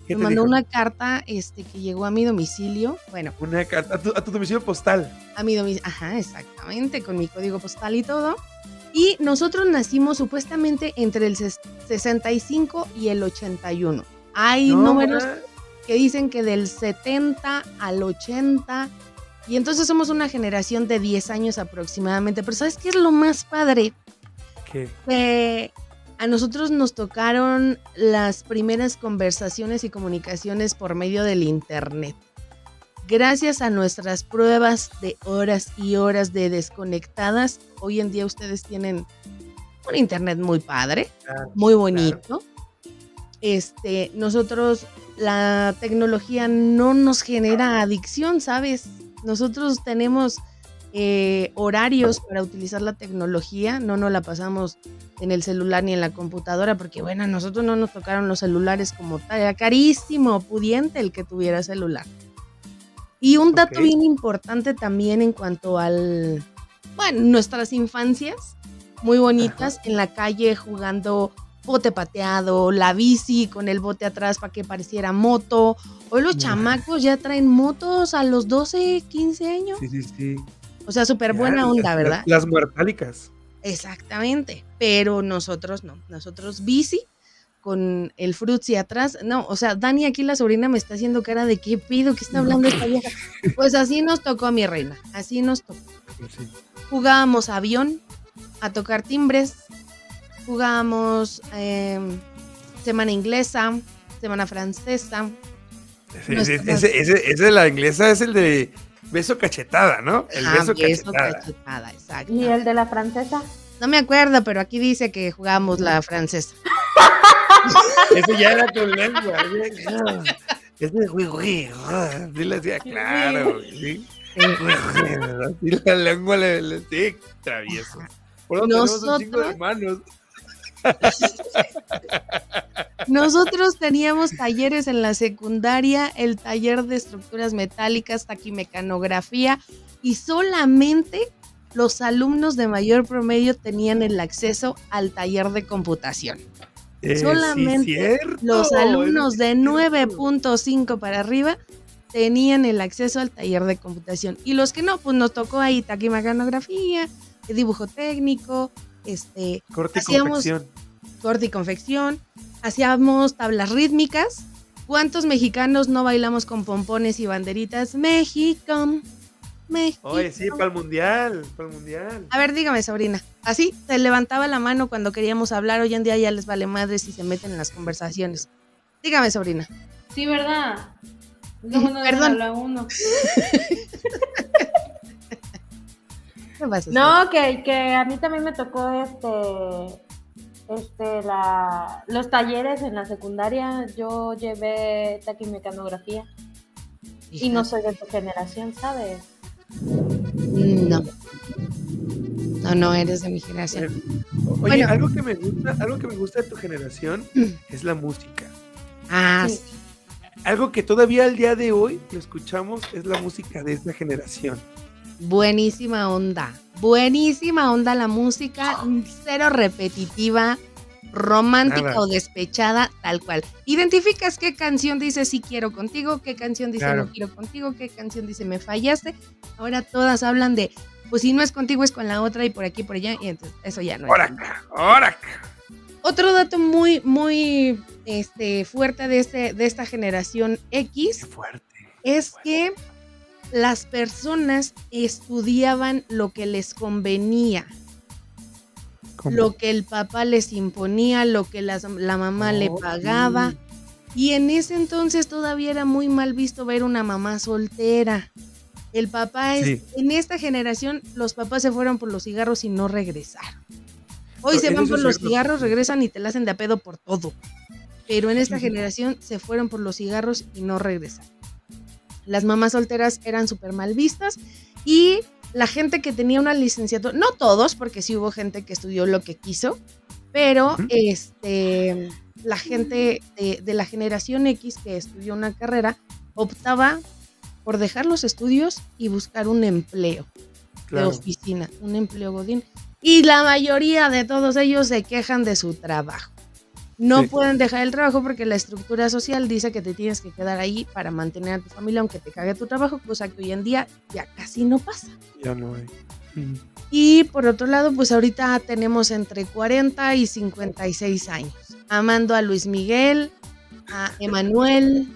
¿Qué Me mandó dijo? una carta este, que llegó a mi domicilio. Bueno, Una carta a tu, a tu domicilio postal. a mi domicilio. Ajá, exactamente, con mi código postal y todo. Y nosotros nacimos supuestamente entre el ses- 65 y el 81. Hay No, números que dicen que del 70 al 80. Y entonces somos una generación de 10 años aproximadamente. Pero ¿sabes qué es lo más padre? ¿Qué? Que a nosotros nos tocaron las primeras conversaciones y comunicaciones por medio del Internet. Gracias a nuestras pruebas de horas y horas de desconectadas, hoy en día ustedes tienen un Internet muy padre, Claro, muy bonito. Este, nosotros la tecnología no nos genera adicción, ¿sabes? Nosotros tenemos eh, horarios para utilizar la tecnología, no nos la pasamos en el celular ni en la computadora, porque bueno, a nosotros no nos tocaron los celulares como tal, era carísimo, pudiente el que tuviera celular. Y un dato bien importante también en cuanto al, bueno, nuestras infancias, muy bonitas, en la calle jugando bote pateado, la bici con el bote atrás para que pareciera moto. Hoy los chamacos ya traen motos a los 12, 15 años. Sí, sí, sí. O sea, súper buena las- onda, las- ¿verdad? Las muertálicas. Exactamente. Pero nosotros no. Nosotros bici con el frutzi atrás. No, o sea, Dani aquí la sobrina me está haciendo cara de qué pido, qué está hablando esta vieja. Pues así nos tocó mi reina. Así nos tocó. Pues sí. Jugábamos avión, a tocar timbres, jugábamos eh, semana inglesa, semana francesa. Ese, ese, ese, ese- de la inglesa es el de beso cachetada, ¿no? El Ah, beso, beso cachetada. cachetada, exacto. ¿Y el de la francesa? No me acuerdo, pero aquí dice que jugábamos la francesa. [LAUGHS] Ese ya era con lengua. Ese güey, güey, sí le decía, claro, sí. Sí, la lengua le, le sí, travieso. Por eso tenemos un chingo de Nosotros- manos. Nosotros teníamos talleres en la secundaria, el taller de estructuras metálicas, taquimecanografía, y solamente los alumnos de mayor promedio tenían el acceso al taller de computación. Eh, sí, Solamente cierto, Los alumnos de es cierto. 9.5 para arriba tenían el acceso al taller de computación. Y los que no, pues nos tocó ahí taquimecanografía, dibujo técnico, este, Corte y hacíamos- confección. corte y confección, hacíamos tablas rítmicas. ¿Cuántos mexicanos no bailamos con pompones y banderitas? México, México. Oye, sí, para el mundial, para el mundial. A ver, dígame, sobrina. Así se levantaba la mano cuando queríamos hablar. Hoy en día ya les vale madre si se meten en las conversaciones. Dígame, sobrina. Sí, ¿verdad? [LAUGHS] No Perdón. uno. [LAUGHS] [LAUGHS] No, que, que a mí también me tocó este, este, la, los talleres en la secundaria. Yo llevé taquimecanografía y no soy de tu generación, ¿sabes? No. No, no eres de mi generación. Oye, Bueno. algo que me gusta, algo que me gusta de tu generación es la música. Ah, Sí. Algo que todavía al día de hoy lo escuchamos es la música de esta generación. Buenísima onda. Buenísima onda la música, cero repetitiva, romántica Nada. o despechada, tal cual. Identificas qué canción dice sí quiero contigo, qué canción dice Claro. no quiero contigo, qué canción dice me fallaste. Ahora todas hablan de, pues si no es contigo es con la otra y por aquí por allá, y entonces eso ya no es. Acá, ahora acá. Otro dato muy, muy este, fuerte de, este, de esta generación X Qué fuerte. es que las personas estudiaban lo que les convenía, ¿Cómo? lo que el papá les imponía, lo que la mamá le pagaba. sí. Y en ese entonces todavía era muy mal visto ver una mamá soltera. El papá es, Sí. en esta generación, los papás se fueron por los cigarros y no regresaron. Hoy Pero se van por los cierto. cigarros, regresan y te la hacen de a pedo por todo. Pero en esta generación se fueron por los cigarros y no regresaron. Las mamás solteras eran súper mal vistas y la gente que tenía una licenciatura, no todos, porque sí hubo gente que estudió lo que quiso, pero este, la gente de, de la generación X que estudió una carrera optaba por dejar los estudios y buscar un empleo Claro. de oficina, un empleo godín. Y la mayoría de todos ellos se quejan de su trabajo. No Sí. pueden dejar el trabajo porque la estructura social dice que te tienes que quedar ahí para mantener a tu familia aunque te cague tu trabajo, cosa que hoy en día ya casi no pasa. Ya no hay. Mm. Y por otro lado, pues ahorita tenemos entre 40 y 56 años, amando a Luis Miguel, a Emanuel,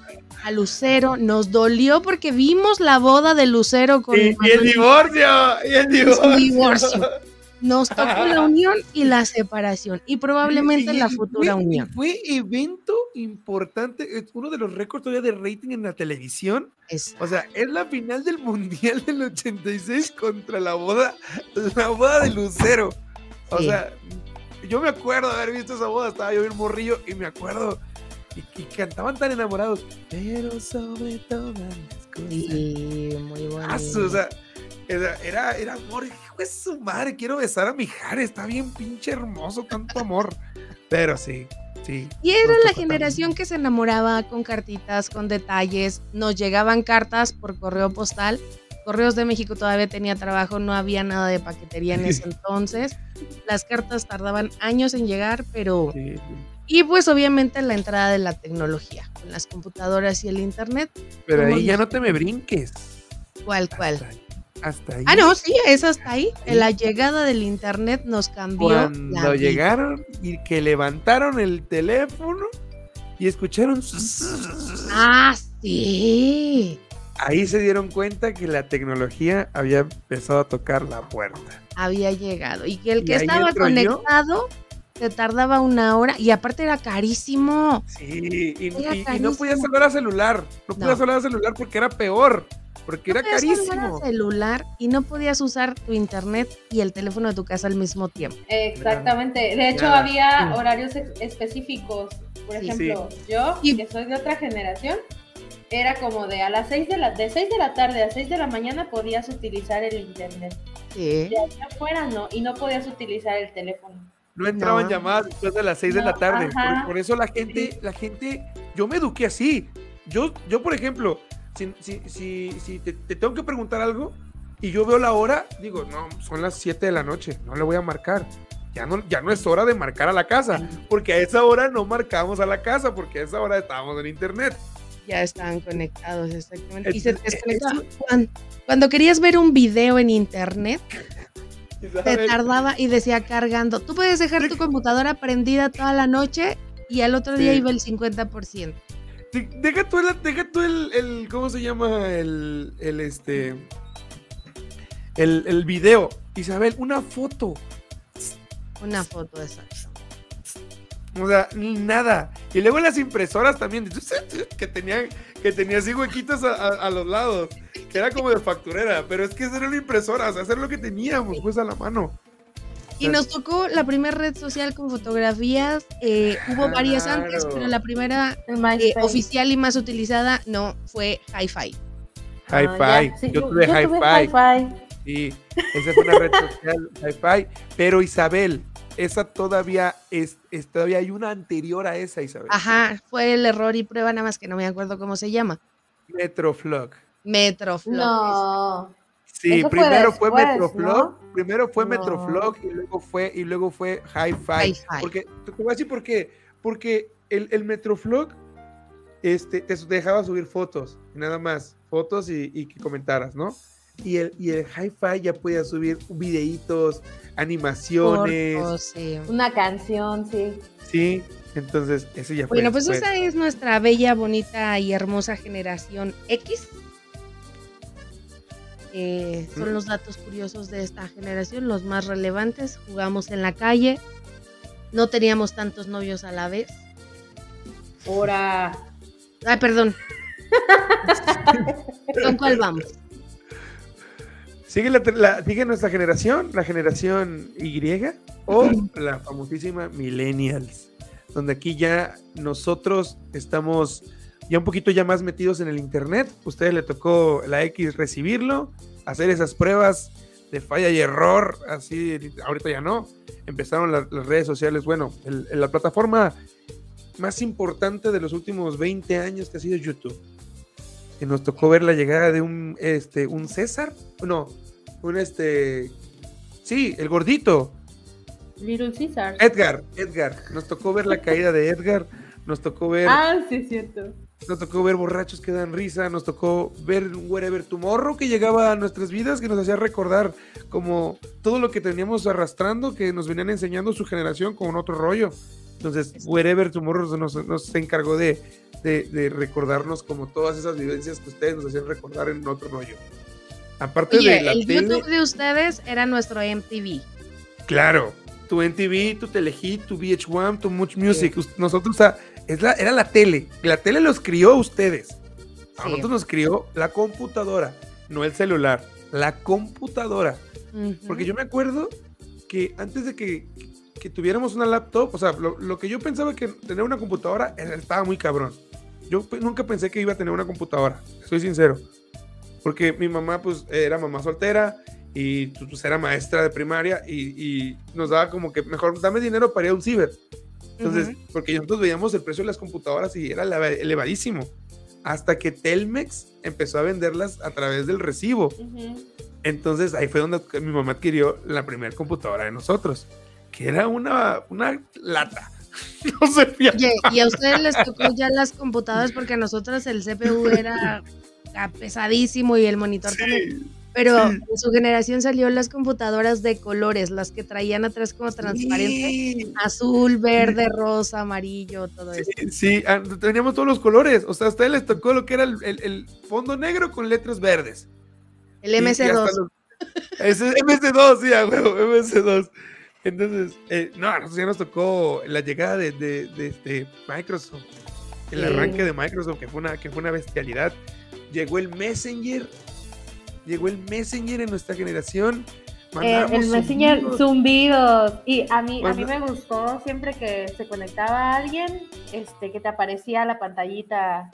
a Lucero. Nos dolió porque vimos la boda de Lucero con Y, y el divorcio, y el divorcio. Su divorcio. [LAUGHS] Nos tocó la [LAUGHS] unión y la separación y probablemente Y- la y futura fue- y unión. Fue evento importante, es uno de los récords todavía de rating en la televisión. Es- O sea, es la final del Mundial del 86 contra la boda, la boda de Lucero. O Sí. sea, yo me acuerdo de haber visto esa boda, estaba yo bien morrillo y me acuerdo. Y, y cantaban tan enamorados. Pero sobre todas las cosas. Sí, muy bueno. Ah, o sea, era, era amor. De su madre, quiero besar a mi Jare. Está bien pinche hermoso, tanto amor. Pero sí, sí. Y era la generación que se enamoraba con cartitas, con detalles. Nos llegaban cartas por correo postal. Correos de México todavía tenía trabajo, no había nada de paquetería en ese [LAUGHS] entonces. Las cartas tardaban años en llegar, pero... también. Sí, sí. Y pues obviamente la entrada de la tecnología, con las computadoras y el internet, Pero ahí ya no te me brinques. cual Hasta cual. ahí. Hasta ahí. Ah, no, sí, es hasta ahí. La llegada del internet nos cambió. Cuando la llegaron y que levantaron el teléfono y escucharon. Ah, sí. Ahí se dieron cuenta que la tecnología había empezado a tocar la puerta. Había llegado. Y que el que estaba entro yo. conectado se tardaba una hora y aparte era carísimo. Sí, y, Era y- y no podías hablar a celular. No podías No. hablar a celular porque era peor. Porque era Podías hablar carísimo. a celular y no podías usar tu internet y el teléfono de tu casa al mismo tiempo. Exactamente. De hecho, Nada. había Sí. horarios ex- específicos. Por Sí. ejemplo, yo, Y- que soy de otra generación, era como de a las 6 de la, de 6 de la tarde a 6 de la mañana podías utilizar el internet. Sí. De allá afuera no, y no podías utilizar el teléfono. No entraban No. llamadas después de las 6 de la No, tarde. Por, por eso la gente, la gente, yo me eduqué así. Yo, yo por ejemplo, si, si, si, si te, te tengo que preguntar algo y yo veo la hora, digo, no, son las 7 de la noche, no le voy a marcar. Ya no, ya no es hora de marcar a la casa, porque a esa hora no marcamos a la casa, porque a esa hora estábamos en internet. Ya estaban conectados, exactamente. Y se Entonces, te desconectaba. Cuan- Cuando querías ver un video en internet, te tardaba y decía cargando. Tú puedes dejar tu computadora prendida toda la noche y al otro día iba el 50%. De- Deja tú, el, deja tú el, el- ¿cómo se llama? El, el este, el, el video. Isabel, una foto. Una foto de esa. O sea, ni nada. Y luego las impresoras también, que tenían, que tenía así huequitos a, a- a los lados, que era como de facturera, pero es que esa era una impresora, o sea, hacer lo que teníamos, pues a la mano. Y nos tocó la primera red social con fotografías. eh, hubo varias antes, pero la primera eh, oficial y más utilizada no fue Hi-Fi. Ah, Hi-Fi. Sí, yo tuve Hi-Fi. Hi-Fi. Sí, esa fue una red social, Hi-Fi. Pero Isabel, esa todavía es, es- todavía hay una anterior a esa, Isabel. Ajá, fue el error y prueba, nada más que no me acuerdo cómo se llama. Metroflog. Metroflog. No. Sí, Eso fue primero fue, después, Metroflog, primero fue No. Metroflog y luego fue y luego fue Hi-Fi. Hi-Fi. Porque te, voy a decir por qué, porque el, el Metroflog este te dejaba subir fotos, nada más, fotos y, y que comentaras, ¿no? Y el, y el Hi-Fi ya podía subir videitos, animaciones, Cortos, sí. Una canción, sí. sí. Entonces, ese ya fue. Bueno, pues después. esa es nuestra bella, bonita y hermosa generación X. Eh, son los datos curiosos de esta generación, los más relevantes. Jugamos en la calle, no teníamos tantos novios a la vez. Ahora. Ah, perdón. [LAUGHS] ¿Con cuál vamos? ¿Sigue, la, la- ¿Sigue nuestra generación, la generación Y o la famosísima Millennials? Donde aquí ya nosotros estamos ya un poquito ya más metidos en el internet. Ustedes le tocó la X recibirlo, hacer esas pruebas de falla y error, así, ahorita ya no. Empezaron la- las redes sociales, bueno, el- la plataforma más importante de los últimos 20 años que ha sido YouTube. Que nos tocó ver la llegada de un, este, un César, no, un este, sí, el gordito, Little Caesar. Edgar, Edgar. Nos tocó ver la caída de Edgar, nos tocó ver, Ah, sí, es cierto. Nos tocó ver borrachos que dan risa, nos tocó ver un Wherever Tomorrow que llegaba a nuestras vidas, que nos hacía recordar como todo lo que teníamos arrastrando, que nos venían enseñando su generación con otro rollo. Entonces, Wherever Tomorrow nos, nos encargó de, de- de recordarnos como todas esas vivencias que ustedes nos hacían recordar en otro rollo. Aparte de la el tele, YouTube de ustedes era nuestro MTV. Claro, tu NTV, tu Telehit, tu VH1, tu Much Music. us- Nosotros, o sea, es la, era la tele. La tele los crió a ustedes. A Sí. nosotros nos crió la computadora, no el celular. La computadora. Porque yo me acuerdo que antes de que, que tuviéramos una laptop, o sea, lo, lo que yo pensaba que tener una computadora estaba muy cabrón. Yo nunca pensé que iba a tener una computadora, soy sincero. Porque mi mamá, pues, era mamá soltera y pues, era maestra de primaria y, y nos daba como que mejor, dame dinero para ir a un ciber. Entonces, porque nosotros veíamos el precio de las computadoras y era eleva- elevadísimo. Hasta que Telmex empezó a venderlas a través del recibo. Entonces ahí fue donde mi mamá adquirió la primera computadora de nosotros, que era una, una lata. [LAUGHS] No servía. Oye, y a ustedes les tocó ya las computadoras porque a nosotros el CPU era [LAUGHS] pesadísimo y el monitor también. Pero sí. en su generación salió las computadoras de colores, las que traían atrás como transparente, Sí, azul, verde, rosa, amarillo, todo eso. sí, sí, ah, teníamos todos los colores. O sea, a ustedes les tocó lo que era el, el- el fondo negro con letras verdes. El Y- y hasta MC2. los- Ese MC2, sí, a huevo, MC2. Entonces, eh, no, a nosotros ya nos tocó la llegada de, de- de este Microsoft. El Sí. arranque de Microsoft, que fue, una, que fue una bestialidad. Llegó el Messenger. Llegó el Messenger en nuestra generación. Eh, el Messenger, zumbidos. zumbidos. Y a mí, a mí me gustó siempre que se conectaba alguien, este, que te aparecía la pantallita,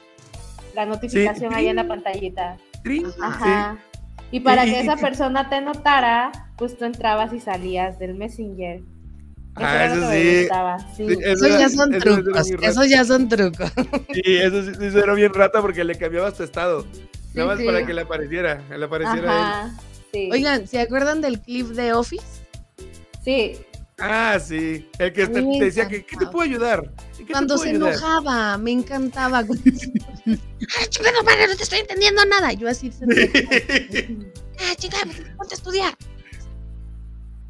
la notificación ahí en la pantallita. Ajá. Y para que esa persona te notara, pues tú entrabas y salías del Messenger. Ah, eso sí. sí. Sí, eso ya son eso trucos, esos ya son trucos. Sí, eso sí, eso era bien rata porque le cambiabas tu estado. Nada más sí. para que le apareciera, le apareciera él. Ajá, sí. Oigan, ¿se acuerdan del clip de Office? Sí, Ah, sí. El que te, decía que, ¿qué te puedo ayudar? ¿En qué te Cuando se ayudar? enojaba, me encantaba. [LAUGHS] ¡Ah, chingada madre, no te estoy entendiendo nada! Yo así, [LAUGHS] ¡ah, chingada, ponte a estudiar!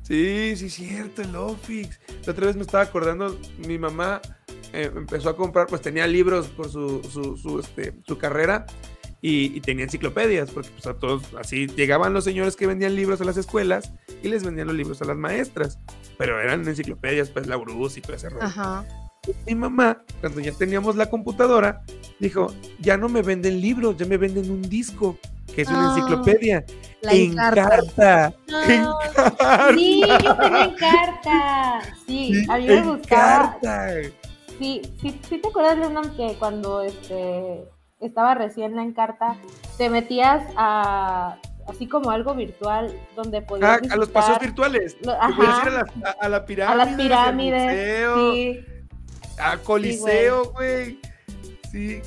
Sí, sí, cierto, el Office. La otra vez me estaba acordando, mi mamá eh, empezó a comprar, pues tenía libros por su, su, su, este, su carrera y, y tenía enciclopedias, porque pues a todos, así llegaban los señores que vendían libros a las escuelas y les vendían los libros a las maestras, pero eran enciclopedias, pues la Urus y todo ese rollo. Ajá. Mi mamá, cuando ya teníamos la computadora, dijo, ya no me venden libros, ya me venden un disco, que es una Ah, enciclopedia. La encarta. Encarta. sí, yo tenía Encarta. Sí, a mí me gustaba. Encarta. Sí, sí, sí te acuerdas, Lennon, que cuando este, estaba recién la Encarta, te metías a así como algo virtual donde podías Ah, a los paseos visitar virtuales. lo- ajá. ir a la, a- a la a pirámide, las pirámides. museo, Sí, a Coliseo, güey. Sí.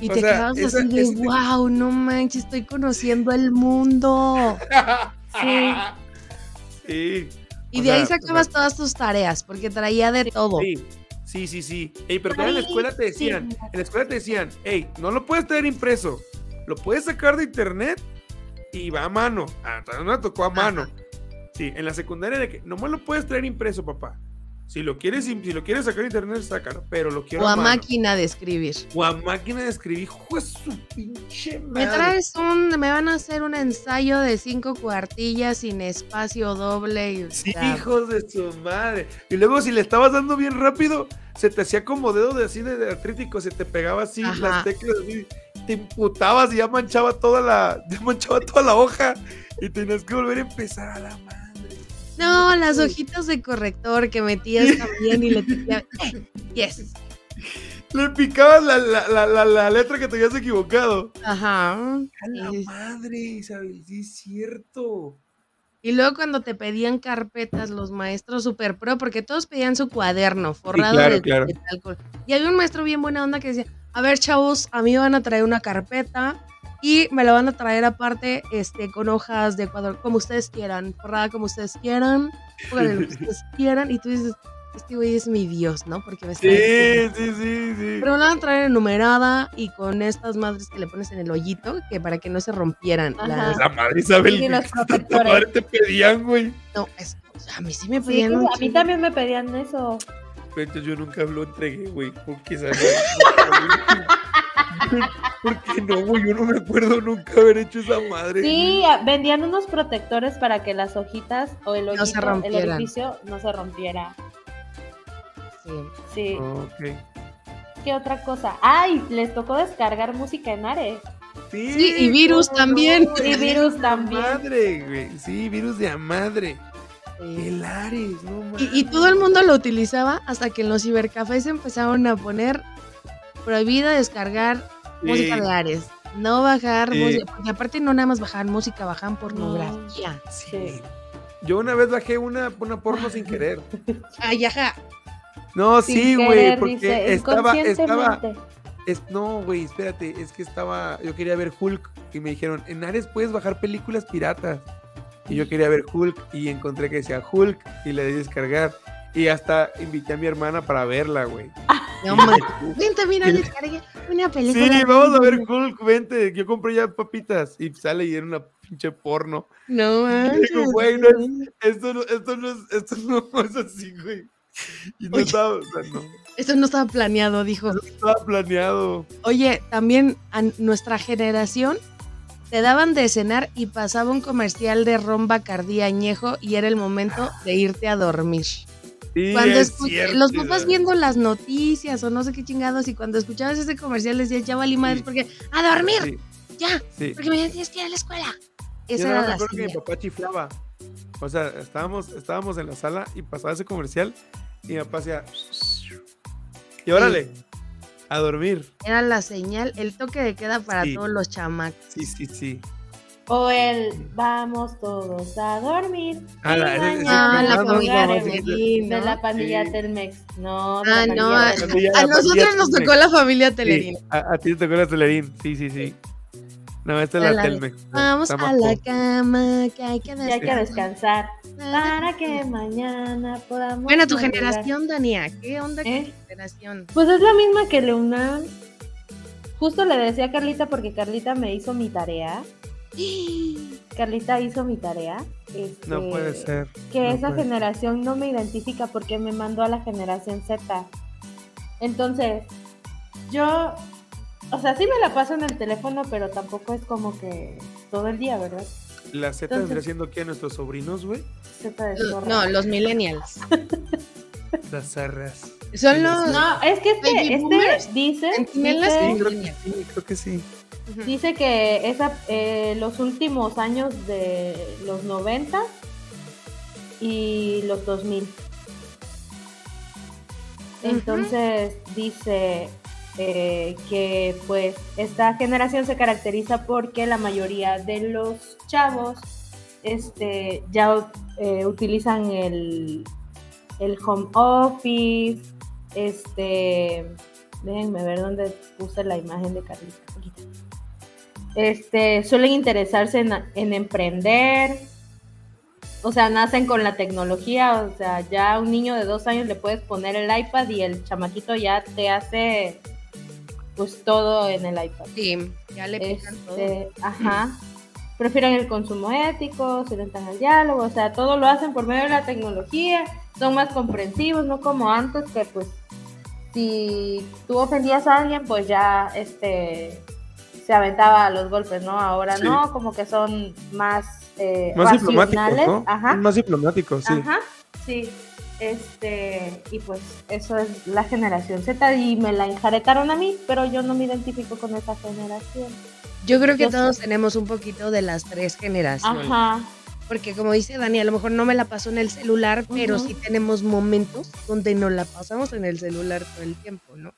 Y O te sea, quedabas esa- así de, wow, no manches, estoy conociendo el mundo. [LAUGHS] sí. Sí. Y O de ahí sea, sacabas todas tus tareas, porque traía de todo. Sí, sí, sí, sí. Ey, pero también en la escuela te decían, Sí. en la escuela te decían, hey, no lo puedes tener impreso, lo puedes sacar de internet y va a mano. Ah, no me tocó a mano. Sí, en la secundaria de que no me lo puedes traer impreso, papá. Si lo quieres, si lo quieres sacar internet, sácalo, pero lo quiero O a mano. máquina de escribir. O a máquina de escribir, de su pinche Me madre. traes un, me van a hacer un ensayo de cinco cuartillas sin espacio doble. Y, Sí, hijos de su madre. Y luego si le estabas dando bien rápido, se te hacía como dedo de así de, de artrítico, se te pegaba así Ajá. las teclas así, te imputabas y ya manchaba toda la, [LAUGHS] ya manchaba toda la hoja y tenías que volver a empezar a la madre. No, las hojitas de corrector que metías [LAUGHS] también y le tecleabas. Yes. Le picabas la, la, la, la, letra que te habías equivocado. Ajá. A la madre, Isabel, sí es cierto. Y luego cuando te pedían carpetas los maestros super pro, porque todos pedían su cuaderno forrado claro, de, claro. de alcohol. Y había un maestro bien buena onda que decía, a ver chavos, a mí me van a traer una carpeta y me la van a traer aparte este, con hojas de Ecuador, como ustedes quieran, forrada como ustedes quieran, pónganle lo que ustedes quieran. Y tú dices, este güey es mi Dios, ¿no? Porque me está Sí, sí, sí, sí. Pero me la van a traer enumerada y con estas madres que le pones en el hoyito, que para que no se rompieran. Las- La madre, Isabel. Los ¿qué madre te pedían, güey? No, es, o sea, a mí sí me Sí, pedían un a mí también me pedían eso. Entonces yo nunca lo entregué, güey. Porque ¿sabes? ¿Por qué no, güey? Yo no me acuerdo nunca haber hecho esa madre. Sí, vendían unos protectores para que las hojitas o el No se hoyito, el orificio no se rompiera. Sí. Sí. Ok. ¿Qué otra cosa? ¡Ay! Les tocó descargar música en Ares. Sí, Sí, y virus también. no, Y virus de también. madre, güey. Sí, virus de a madre. Sí. El Ares, no mames. Y, y todo el mundo lo utilizaba hasta que en los cibercafés empezaron a poner prohibida descargar Sí. música de Ares. No bajar Sí. música, porque aparte no nada más bajaban música, bajaban pornografía. Sí. Sí. Yo una vez bajé una, una porno sin querer. [LAUGHS] Ay, ajá. No, Sin sí, güey, porque dice, estaba, estaba, es, no, güey, espérate, es que estaba, yo quería ver Hulk y me dijeron, en Ares puedes bajar películas piratas. Y yo quería ver Hulk y encontré que decía Hulk y le di descargar. Y hasta invité a mi hermana para verla, güey. No. [LAUGHS] Vente, mira, una película. Sí, vamos a ver Hulk, vente. Yo compré ya papitas y sale y era una pinche porno. No, manches. Digo, güey, no es- esto no, esto no es, esto no [LAUGHS] es así, güey. Y no Oye. estaba, o sea, no, Esto no estaba planeado, dijo. no estaba planeado. Oye, también a nuestra generación te daban de cenar y pasaba un comercial de ron Bacardí añejo y era el momento de irte a dormir. Sí, Cuando es cierto, los papás viendo las noticias o no sé qué chingados y cuando escuchabas ese comercial decías, ya valí madres Sí. porque a dormir, Sí, ya, porque mañana tienes que ir a la escuela. Esa era me la acuerdo que mi papá chiflaba. O sea, estábamos, estábamos en la sala y pasaba ese comercial y mi papá hacía... Y órale, a dormir. Era la señal, el toque de queda para todos los chamacos. Sí, sí, sí. O el vamos todos a dormir. Ah, la- mañana Ah, la familia no, de la pandilla Sí. Telmex. No, Ah, la no, a, pandilla- nosotros nos tocó la familia Sí, Telerín. a, a ti te tocó la Telerín. Sí, sí, sí. No, esta es la la Telmex. Vamos a la cama, que hay que Ya hay que descansar. descansar para que mañana podamos. Bueno, tu generación, Dania, ¿qué onda con ¿Eh? tu generación? Pues es la misma que Leunam. Justo le decía a Carlita porque Carlita me hizo mi tarea. [GASPS] Carlita hizo mi tarea. este, No puede ser. Que no esa ser. generación no me identifica porque me mandó a la generación Z. Entonces, yo, o sea, sí me la paso en el teléfono, pero tampoco es como que todo el día, ¿verdad? La Z Entonces- vendría siendo a nuestros sobrinos, güey. Z de zorra. No, los millennials. [LAUGHS] Las zarras. Son los... No, es que este, este dice, Creo que sí, Dice que esa, eh, los últimos años de los 90 y los 2000. Entonces dice eh, que pues esta generación se caracteriza porque la mayoría de los chavos este, ya eh, utilizan el, el home office, este, déjenme ver dónde puse la imagen de Carlita. Este, suelen interesarse en, en emprender, o sea, nacen con la tecnología, o sea, ya a un niño de dos años le puedes poner el iPad y el chamaquito ya te hace pues todo en el iPad. Sí, ya le pican todo. Este, ajá. Prefieren el consumo ético, se orientan al diálogo, o sea, todo lo hacen por medio de la tecnología, son más comprensivos, no como antes que pues si tú ofendías a alguien, pues ya este se aventaba a los golpes, ¿no? Ahora Sí. no, como que son más, eh, Más diplomáticos, racionales. ¿no? Ajá. Más diplomáticos, sí. Ajá, sí. Este, y pues eso es la generación Z y me la enjaretaron a mí, pero yo no me identifico con esa generación. Yo creo que yo todos sé. tenemos un poquito de las tres generaciones. Ajá. Porque como dice Dani, a lo mejor no me la paso en el celular, pero sí tenemos momentos donde nos la pasamos en el celular todo el tiempo, ¿no?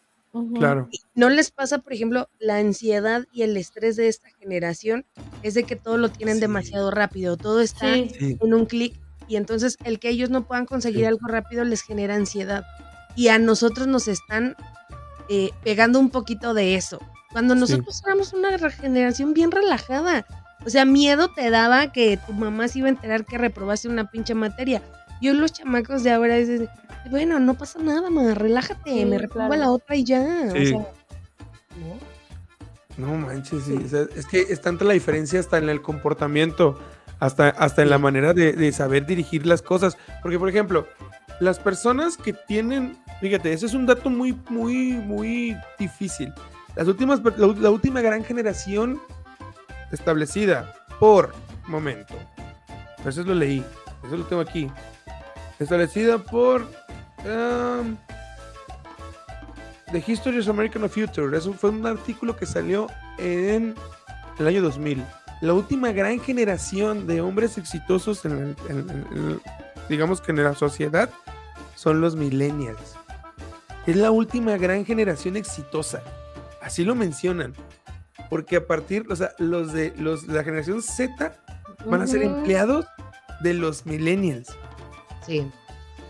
Claro. ¿No les pasa, por ejemplo, la ansiedad y el estrés de esta generación? Es de que todo lo tienen Sí. demasiado rápido, todo está Sí. En un clic y entonces el que ellos no puedan conseguir Sí. algo rápido les genera ansiedad. Y a nosotros nos están eh, pegando un poquito de eso. Cuando Sí. nosotros éramos una generación bien relajada. O sea, miedo te daba que tu mamá se iba a enterar que reprobaste una pinche materia. Y los chamacos de ahora dicen, bueno, no pasa nada, ma, relájate, Sí, me reprobo claro. la otra y ya. O sea, ¿no? No manches, sí. o sea, es que es tanta la diferencia hasta en el comportamiento, hasta, hasta en la manera de, de saber dirigir las cosas. Porque, por ejemplo, las personas que tienen, fíjate, ese es un dato muy, muy, muy difícil. Las últimas, la, la última gran generación establecida por momento. Eso lo leí, eso lo tengo aquí. Establecida por um, The History of American Future. Eso fue un artículo que salió en el año 2000. La última gran generación de hombres exitosos en, el- en- en- en- digamos que en la sociedad son los millennials. Es la última gran generación exitosa. Así lo mencionan. Porque a partir, o sea, los de los, la generación Z van a ser empleados de los millennials. Sí.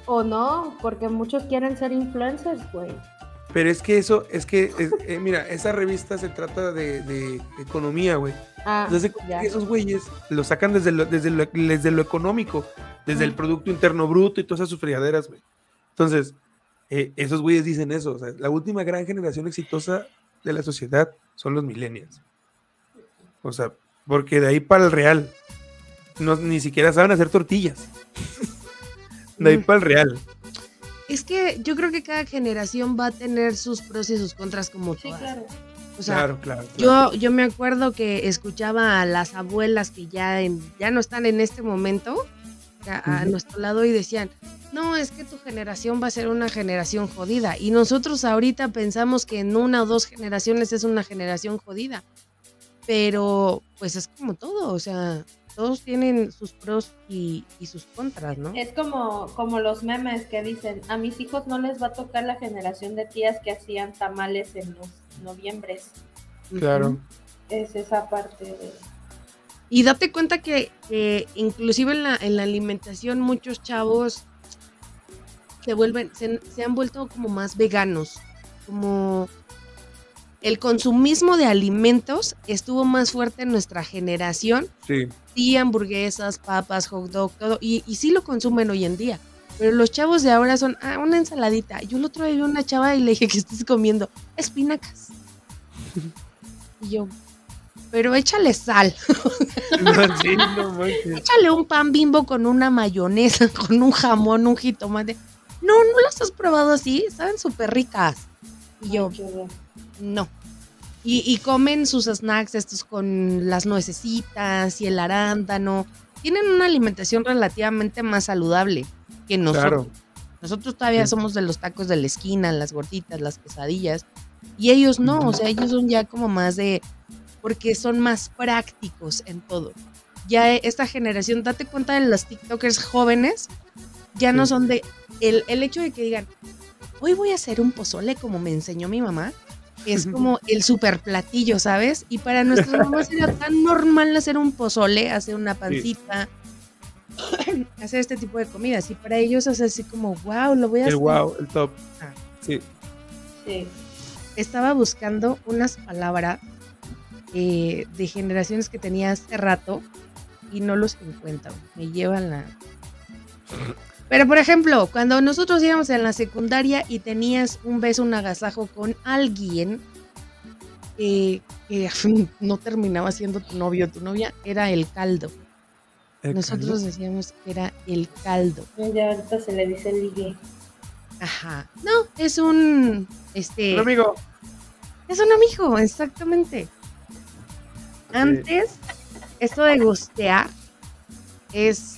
O no, porque muchos quieren ser influencers, güey. Pero es que eso, es que, es- eh, mira, esa revista se trata de, de economía, güey. Ah, Entonces, ya. esos güeyes lo sacan desde lo, desde lo, desde lo económico, desde el. Producto Interno Bruto y todas esas friaderas, güey. Entonces, eh, esos güeyes dicen eso. O sea, la última gran generación exitosa de la sociedad son los millennials. O sea, porque de ahí para el real, no, ni siquiera saben hacer tortillas. [LAUGHS] De ahí para el real. Es que yo creo que cada generación va a tener sus pros y sus contras como Sí, todas. claro. O sea, claro, claro. claro. Yo, yo me acuerdo que escuchaba a las abuelas que ya, en- ya no están en este momento a, a nuestro lado y decían, no, es que tu generación va a ser una generación jodida. Y nosotros ahorita pensamos que en una o dos generaciones es una generación jodida. Pero pues es como todo, o sea, todos tienen sus pros y, y sus contras, ¿no? Es como, como los memes que dicen, a mis hijos no les va a tocar la generación de tías que hacían tamales en los noviembres. Claro. Es esa parte de... Y date cuenta que, que inclusive en la, en la alimentación muchos chavos se vuelven, se, se han vuelto como más veganos. Como el consumismo de alimentos estuvo más fuerte en nuestra generación. Sí. Sí, hamburguesas, papas, hot dog, todo. Y, y sí lo consumen hoy en día. Pero los chavos de ahora son, ah, una ensaladita. Yo el otro día vi una chava y le dije que estés comiendo espinacas. [LAUGHS] Y yo, pero échale sal. [LAUGHS] Sí, no. Échale un pan bimbo con una mayonesa, [LAUGHS] con un jamón, un jitomate. No, no las has probado así, saben súper ricas. Y yo, Ay, no. Y, y comen sus snacks estos con las nuecesitas y el arándano. Tienen una alimentación relativamente más saludable que nosotros. Claro. Nosotros todavía Sí. somos de los tacos de la esquina, las gorditas, las quesadillas. Y ellos no, o sea, ellos son ya como más de, porque son más prácticos en todo. Ya esta generación, date cuenta de los TikTokers jóvenes, ya no son de, el, el hecho de que digan, hoy voy a hacer un pozole como me enseñó mi mamá, es como el super platillo, ¿sabes? Y para nuestras mamás era tan normal hacer un pozole, hacer una pancita, [CLEARS THROAT] hacer este tipo de comidas. Y para ellos es así como, wow, lo voy a El hacer. wow, el top. Ah. Sí. Sí. Estaba buscando unas palabras eh, de generaciones que tenía hace rato y no los encuentro. Me llevan la. Pero por ejemplo, cuando nosotros íbamos en la secundaria y tenías un beso, un agasajo con alguien eh, que [LAUGHS] no terminaba siendo tu novio o tu novia, era el caldo. El Nosotros caldo. decíamos que era el caldo. Ya ahorita se le dice ligue. Ajá. No, es un. Este. Un amigo. Es un amigo, exactamente. Antes, esto de gustear es.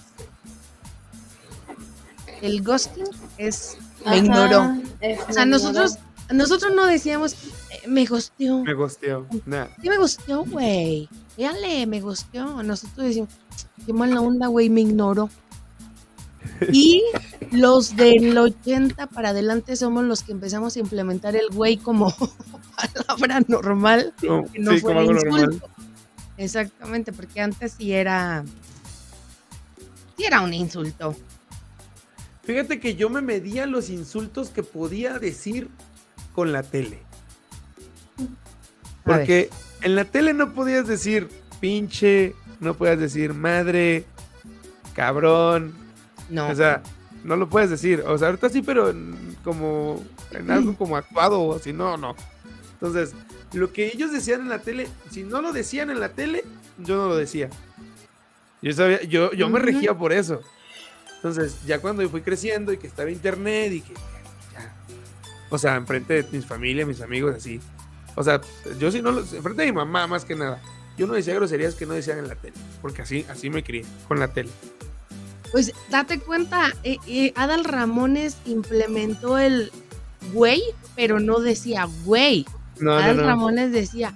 El ghosting es. Me Ajá, ignoró. es O sea, nosotros, ignoró. nosotros no decíamos, "Eh, me gusteó. Me gosteó. Nah. Sí, me gusteó, güey. Véale, me gusteó. Nosotros decimos, qué mala onda, güey, me ignoró. [LAUGHS] Y los del 80 para adelante somos los que empezamos a implementar el güey como [LAUGHS] palabra normal, No, que no sí, fuera como algo insulto. normal. Exactamente, porque antes sí era. Sí era un insulto. Fíjate que yo me medía los insultos que podía decir con la tele. Porque en la tele no podías decir pinche, no podías decir madre, cabrón. No. O sea, no lo puedes decir. O sea, ahorita sí, pero en- como en [CLEARS THROAT] algo como actuado o así, no, no. Entonces, lo que ellos decían en la tele, si no lo decían en la tele, yo no lo decía. Yo sabía, yo, yo me regía por eso. Entonces, ya cuando yo fui creciendo y que estaba internet y que ya, o sea, enfrente de mis familia, mis amigos, así. O sea, yo sí no lo, enfrente de mi mamá más que nada. Yo no decía groserías que no decían en la tele, porque así, así me crié, con la tele. Pues date cuenta, eh, eh, Adal Ramones implementó el güey, pero no decía güey. No, no, Adal no. Ramones decía,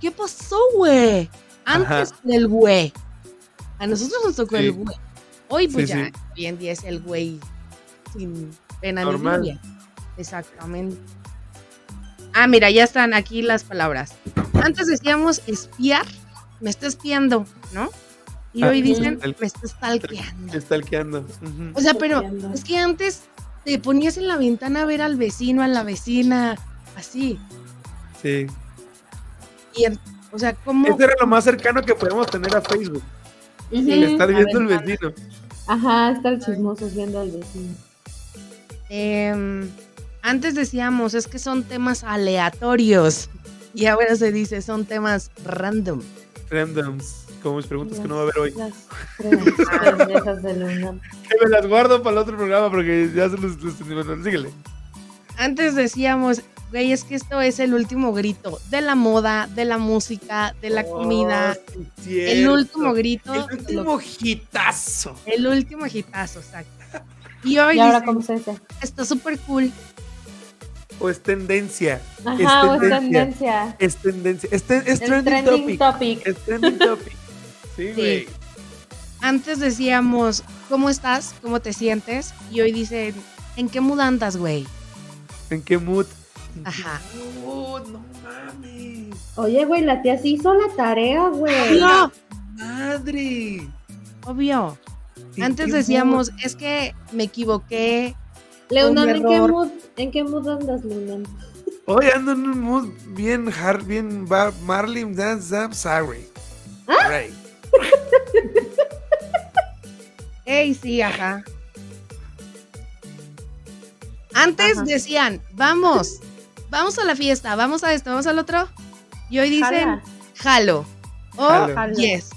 ¿qué pasó, güey? Antes Ajá. del güey. A nosotros nos tocó Sí. el güey. Hoy, pues Sí, ya, sí. hoy en día es el güey sin pena ni gloria. Exactamente. Ah, mira, ya están aquí las palabras. Antes decíamos espiar, me está espiando, ¿no? Y Ah, hoy dicen, el- me está stalkeando. Stalkeando. Ujú. O sea, pero Stalkeando. es que antes te ponías en la ventana a ver al vecino, a la vecina, así. Sí. Y, o sea, ¿cómo? Este era lo más cercano que podemos tener a Facebook. El estar viendo el ventana. vecino. Ajá, estar chismosos viendo al vecino. Em, antes decíamos, es que son temas aleatorios. Y ahora se dice, son temas random. Randoms. Como mis preguntas que no va a haber hoy. Las preguntas de. [LAUGHS] Que me las guardo para el otro programa porque ya se los, los bueno, síguele. Antes decíamos, güey, es que esto es el último grito de la moda, de la música, de la comida. Oh, el último grito. El último hitazo. el último hitazo, exacto. [LAUGHS] Y hoy ¿Y ahora dicen, cómo se dice? está súper cool. O es tendencia. Ajá, o es tendencia. Es tendencia. Es, ten- es trending, trending topic. topic. Es trending topic. [LAUGHS] Sí, Sí. güey. Antes decíamos, ¿cómo estás? ¿Cómo te sientes? Y hoy dicen, ¿en qué mood andas, güey? ¿En qué mood? Ajá. Oh, no mames. Oye, güey, la tía sí hizo la tarea, güey. No, Madre. obvio. ¿En Antes decíamos, es que me equivoqué. Leonam, Un ¿en qué mood, en qué mood andas, Leonam? mood? Hoy ando en un mood bien hard, bien Bar- Marley Dance Up Sorry. ¿Ah? Right. [LAUGHS] Ey, sí, ajá. Antes Ajá. decían, vamos, vamos a la fiesta, vamos a esto, vamos al otro. Y hoy dicen, jalo. O. Jalo. yes.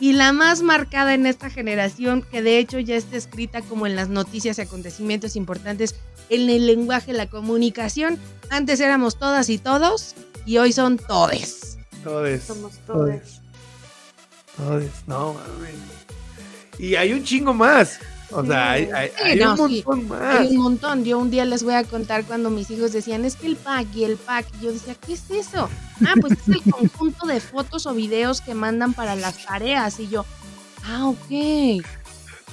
Y la más marcada en esta generación, que de hecho ya está escrita como en las noticias y acontecimientos importantes en el lenguaje, la comunicación. Antes éramos todas y todos, y hoy son todes. Todes. Somos todos. Todes. Todes. No, mames. Y hay un chingo más. O sea, hay, hay- Sí, hay no, un sí. montón más. Hay un montón. Yo un día les voy a contar cuando mis hijos decían, es que el pack y el pack. Y yo decía, ¿qué es eso? Ah, pues es el [LAUGHS] conjunto de fotos o videos que mandan para las tareas. Y yo, ah, ok. Y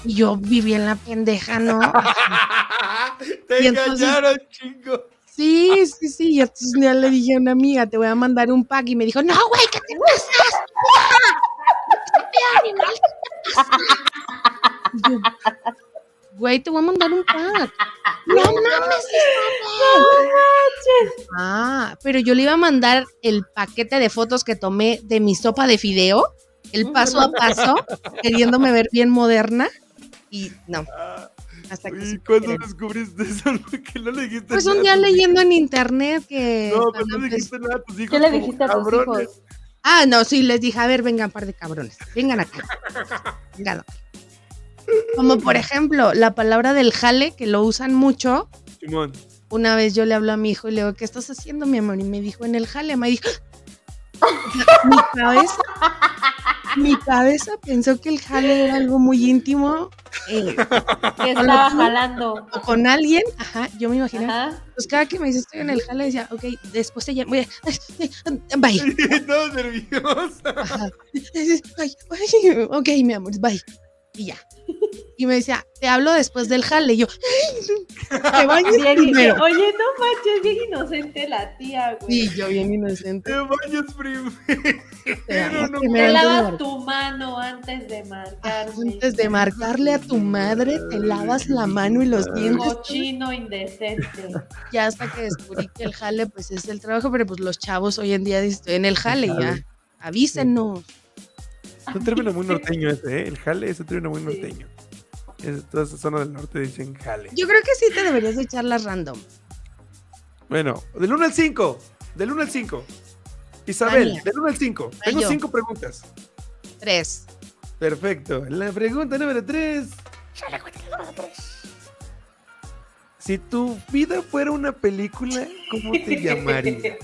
yo viví en la pendeja, ¿no? [LAUGHS] Te Y entonces- engañaron, chingo. Sí, sí, sí. Y entonces día le dije a una amiga, te voy a mandar un pack. Y me dijo, no, güey, ¿qué te [LAUGHS] pasa? Güey, te voy a mandar un pack. No mames, Ah, pero yo le iba a mandar el paquete de fotos que tomé de mi sopa de fideo, el paso a paso, queriéndome ver bien moderna. Y no, hasta que ¿Y cuándo descubriste eso? [LAUGHS] que no le dijiste Pues un día leyendo en internet que. No, pero no le empe- dijiste nada a tus hijos. ¿Qué le como dijiste a tus cabrones. hijos? Ah, no, sí, les dije, a ver, vengan, par de cabrones, vengan acá. Vengan. Como por ejemplo, la palabra del jale, que lo usan mucho. Simón. Una vez yo le hablo a mi hijo y le digo, ¿qué estás haciendo, mi amor? Y me dijo, en el jale. Me dijo, [LAUGHS] mi cabeza, mi cabeza pensó que el jale era algo muy íntimo. eh, Que estaba jalando. o con alguien, ajá, yo me imaginé. Ajá. Pues cada que me dice estoy en el jale, decía, ok, después te llamo, voy [LAUGHS] a- bye. [LAUGHS] Todo nervioso. Ajá. Ay, ok, mi amor, bye. Y ya. Y me decía, te hablo después del jale. Y yo, te bañes Bien, primero. oye, no manches, bien inocente la tía, güey. Sí, yo bien inocente. Te bañas primero. Te no, primero lavas tu mano antes de marcarme. Antes de marcarle a tu madre, te lavas la mano y los dientes. Cochino indecente. [LAUGHS] Ya hasta que descubrí que el jale, pues es el trabajo, pero pues los chavos hoy en día dicen, en el jale ya. Avísenos. Es un término muy norteño ese, ¿eh? El jale es un término muy norteño. En toda esa zona del norte dicen jale. Yo creo que sí te deberías de echar las random. Bueno, del 1 al 5. Del 1 al 5. Isabel, Tania. del 1 al 5. Ay, Tengo yo. 5 preguntas. Tres. Perfecto. La pregunta número 3. Si tu vida fuera una película, ¿cómo te [LAUGHS] llamaría?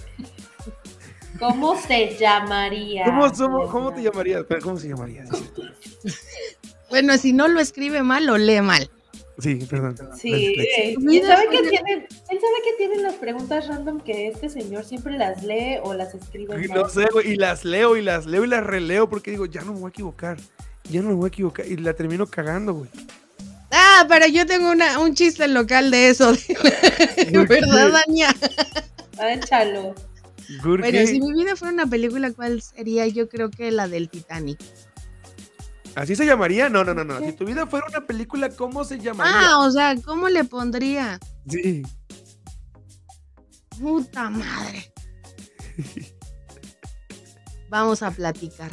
¿Cómo se llamaría? ¿Cómo, somos- cómo te llamarías? Pero, ¿Cómo se llamaría? Bueno, si no lo escribe mal, lo lee mal. Sí, perdón. Sí, eh, ¿quién sabe, que tienen, ¿quién sabe que tienen las preguntas random que este señor siempre las lee o las escribe mal? No sé, güey. Y las leo y las leo y las releo porque digo, ya no me voy a equivocar. Ya no me voy a equivocar. Y la termino cagando, güey. Ah, pero yo tengo una, un chiste local de eso. [LAUGHS] [LAUGHS] ¿Verdad, Dania? Échalo. ¿Por Bueno, si mi vida fuera una película, ¿cuál sería? Yo creo que la del Titanic. ¿Así se llamaría? No, no, no, no. Si tu vida fuera una película, ¿cómo se llamaría? Ah, o sea, ¿cómo le pondría? Sí. Puta madre. Vamos a platicar.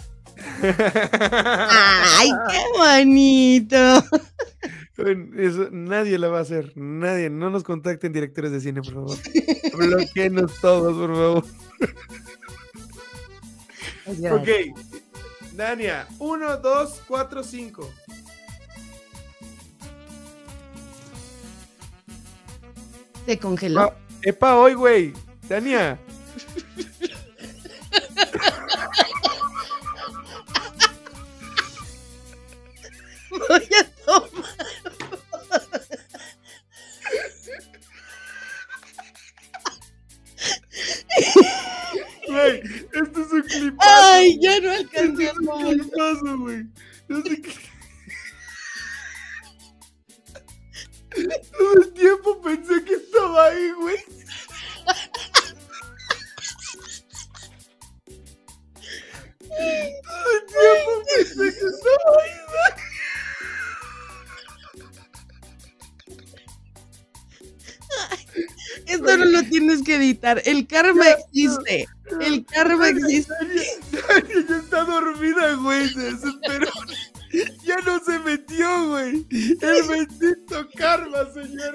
¡Ay, qué bonito! Eso, nadie la va a hacer. Nadie. No nos contacten directores de cine, por favor. Bloquenos todos, por favor. Ok. Dania, 1, 2, 4, 5. Se congeló. Epa, hoy, güey. Dania. [LAUGHS] Voy Ay, ya no alcancé tomar. clipazo, güey. No sé qué. Todo el tiempo pensé que estaba ahí, güey. Todo el tiempo pensé que estaba ahí, güey. Esto no lo tienes que editar. El karma existe. El karma existe. Ya está dormida, güey. Se desesperó. Ya no se metió, güey. El bendito karma, señor.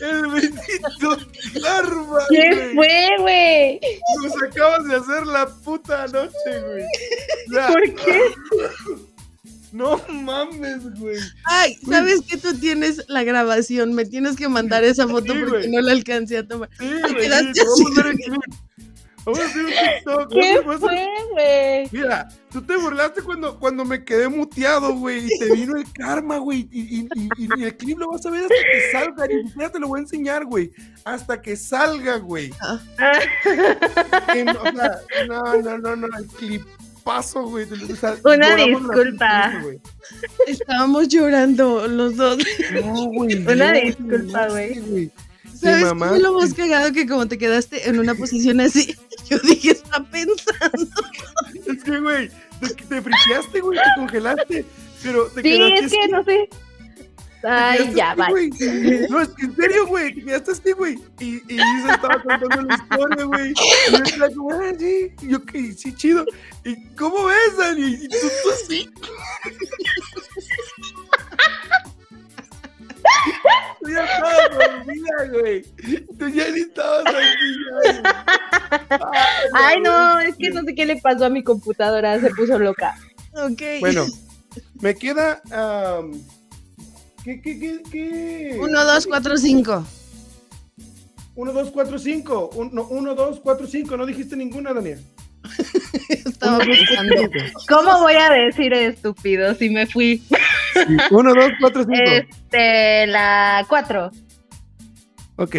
El bendito karma, ¿Qué güey. fue, güey? Nos acabas de hacer la puta noche, güey. ¿Por qué? No mames, güey. Ay, ¿sabes que tú tienes la grabación? Me tienes que mandar esa foto Sí, porque güey. no la alcancé a tomar. Sí, Ay, güey. Vamos a hacer clip. Un TikTok. ¿Qué fue, güey? Mira, tú te burlaste cuando, cuando me quedé muteado, güey, y te vino el karma, güey, y, y- y- y- y el clip lo vas a ver hasta que salga, ni siquiera te lo voy a enseñar, güey, hasta que salga, güey. Que no, o sea, no, no, no, no, el clipazo, güey. de- o sea, Una disculpa. güey. Estábamos llorando los dos. No, güey. Una no, disculpa, güey. Sí. ¿Sabes qué mamá, fue lo más cagado? Que como te quedaste en una posición así, [LAUGHS] yo dije, está pensando. Es que, güey, te, te friqueaste, güey, te congelaste, pero te Sí, quedaste es que así, no sé. Ay, ya, va. No, es que en serio, güey, te quedaste así, güey. Y, y Isa estaba contando la historia, güey. Y yo estaba como, ah, sí. Y yo, que sí, chido. ¿Y cómo ves, Dani? Y tú, tú así. Tú [LAUGHS] ya estabas dormida, güey. Tú ya ni estabas güey. Ay, no, es que no sé qué le pasó a mi computadora, se puso loca. Ok. Bueno, [LAUGHS] me queda. am, ¿Qué, qué, qué, qué? Uno, dos, cuatro, cinco. 1, 2, 4, 5. 1, 2, 4, 5. No dijiste ninguna, Daniel. [LAUGHS] Estaba pensando. ¿Cómo voy a decir estúpido si me fui? 1, 2, 4, 5. Este, la 4. Ok.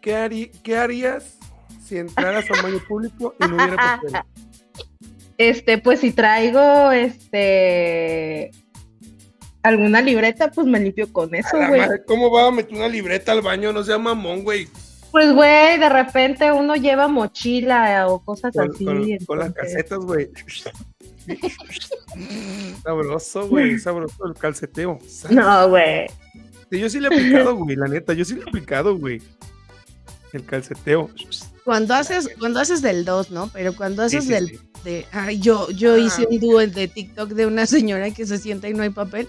¿Qué, harí- ¿Qué harías si entraras a un baño público y no hubiera papel? este, pues si traigo, este, alguna libreta, pues me limpio con eso, güey. ¿Cómo va a meter una libreta al baño? No sea mamón, güey. Pues, güey, de repente uno lleva mochila o cosas Con, así. con- con las casetas, güey. Sabroso, güey. Sabroso el calceteo. No, güey. Sí, yo sí le he aplicado, güey, la neta. Yo sí le he aplicado, güey. El calceteo. Cuando haces, cuando haces del 2, ¿no? Pero cuando haces sí, del sí. de ay, yo, yo Ah. hice un dúo de TikTok de una señora que se sienta y no hay papel.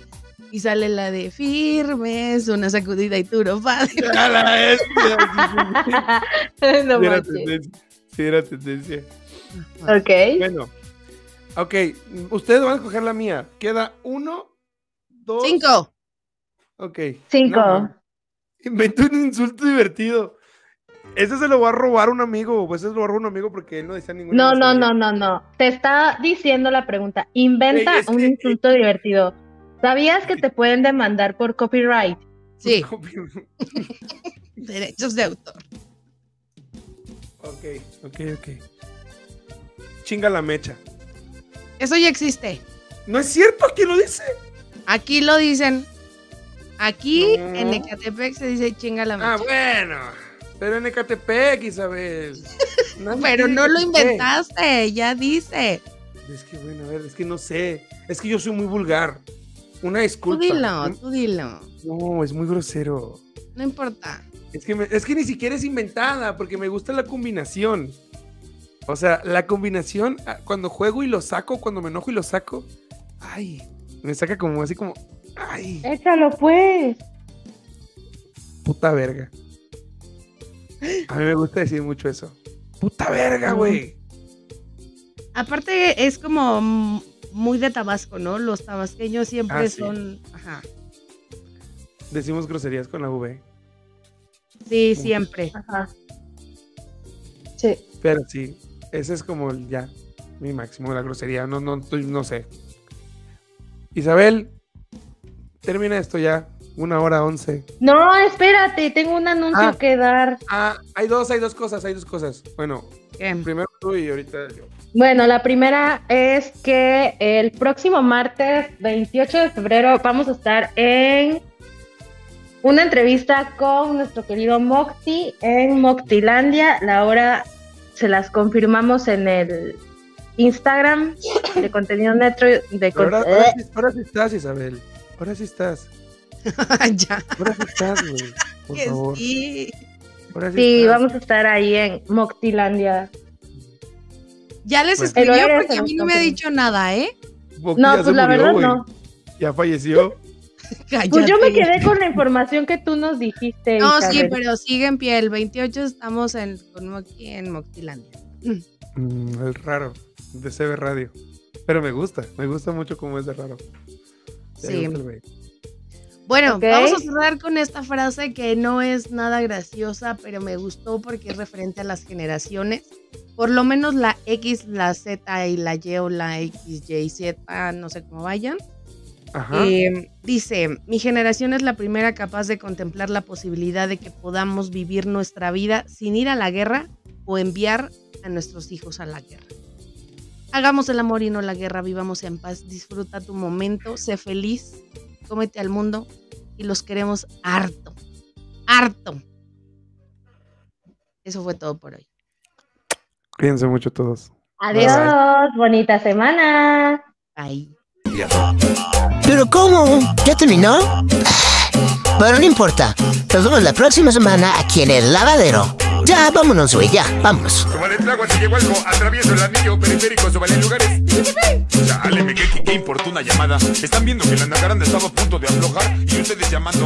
Y sale la de firmes, una sacudida y turo padre. [LAUGHS] ¡A la bestia! [LAUGHS] no Sí, era tendencia. Sí, era tendencia. Ok. Bueno. Ok, ustedes van a escoger la mía. Queda uno, dos. Cinco. Ok. Cinco. No, man. Inventé un insulto divertido. Ese se lo va a robar un amigo. Pues ese se lo va a robar un amigo porque él no decía ninguna. No, no, no, no, no. Te está diciendo la pregunta. Inventa un que- insulto divertido. ¿Sabías que te pueden demandar por copyright? Sí, [LAUGHS] derechos de autor. ok, ok, ok. Chinga la mecha. Eso ya existe. ¿No es cierto? ¿Quién lo dice? Aquí lo dicen. Aquí No. en Ecatepec se dice chinga la Ah, bueno. Pero en Ecatepec, Isabel. Nadie Pero no lo inventaste, ya dice. Es que, bueno, a ver, es que no sé. Es que yo soy muy vulgar. Una Tú disculpa. dilo, tú dilo. No, es muy grosero. No importa. Es que, me- es que ni siquiera es inventada, porque me gusta la combinación. O sea, la combinación, ah, cuando juego y lo saco, cuando me enojo y lo saco, ay, me saca como así como, ay, Échalo, pues. puta verga. A mí me gusta decir mucho eso. Puta verga, güey. Aparte es como muy de Tabasco, ¿no? Los tabasqueños siempre Ah, sí. son... Ajá. Decimos groserías con la V. Sí, siempre. Ajá. Sí. Pero sí, ese es como ya, mi máximo de la grosería. No, no, no sé. Isabel, termina esto ya. Una hora once. No, espérate, tengo un anuncio Ah. que dar. Ah, hay dos, hay dos cosas, hay dos cosas. Bueno, primero tú y ahorita yo. Bueno, la primera es que el próximo martes 28 de febrero vamos a estar en una entrevista con nuestro querido Mocti en Moctilandia. La hora se las confirmamos en el Instagram de contenido netro de con- ahora, ahora sí, ahora sí estás, Isabel. Ahora sí estás. [LAUGHS] ya. Ahora sí estás, güey. [LAUGHS] Por Que favor. sí. Ahora sí, Sí, estás. vamos a estar ahí en Moctilandia. Ya les Bueno. escribió porque a mí no me ha dicho nada, ¿eh? No, pues la murió, verdad no. Ya falleció. [LAUGHS] Pues yo me quedé con la información que tú nos dijiste. No, sí, pero sigue en pie. El 28 estamos en, con Moqui en Moctilandia. Mm, es raro. De CB Radio. Pero me gusta. Me gusta mucho cómo es de raro. Sí. Bueno, vamos a cerrar con esta frase que no es nada graciosa, pero me gustó porque es referente a las generaciones. Por lo menos la X, la Z y la Y o la X, Y, Z, no sé cómo vayan. Ajá. Eh, dice, mi generación es la primera capaz de contemplar la posibilidad de que podamos vivir nuestra vida sin ir a la guerra o enviar a nuestros hijos a la guerra. Hagamos el amor y no la guerra, vivamos en paz, disfruta tu momento, sé feliz, cómete al mundo y los queremos harto, harto. Eso fue todo por hoy. Cuídense mucho todos. Adiós, bonita semana. Bye. ¿Pero cómo? ¿Ya terminó? Pero no importa. Nos vemos la próxima semana aquí en el lavadero. Ya, vámonos, güey, ya, vámonos. Como le trago si llegó algo, atravieso el anillo periférico, en lugares. Dale, me qué, qué importa una llamada. Están viendo que la nacaranda estaba a punto de aflojar y ustedes llamando.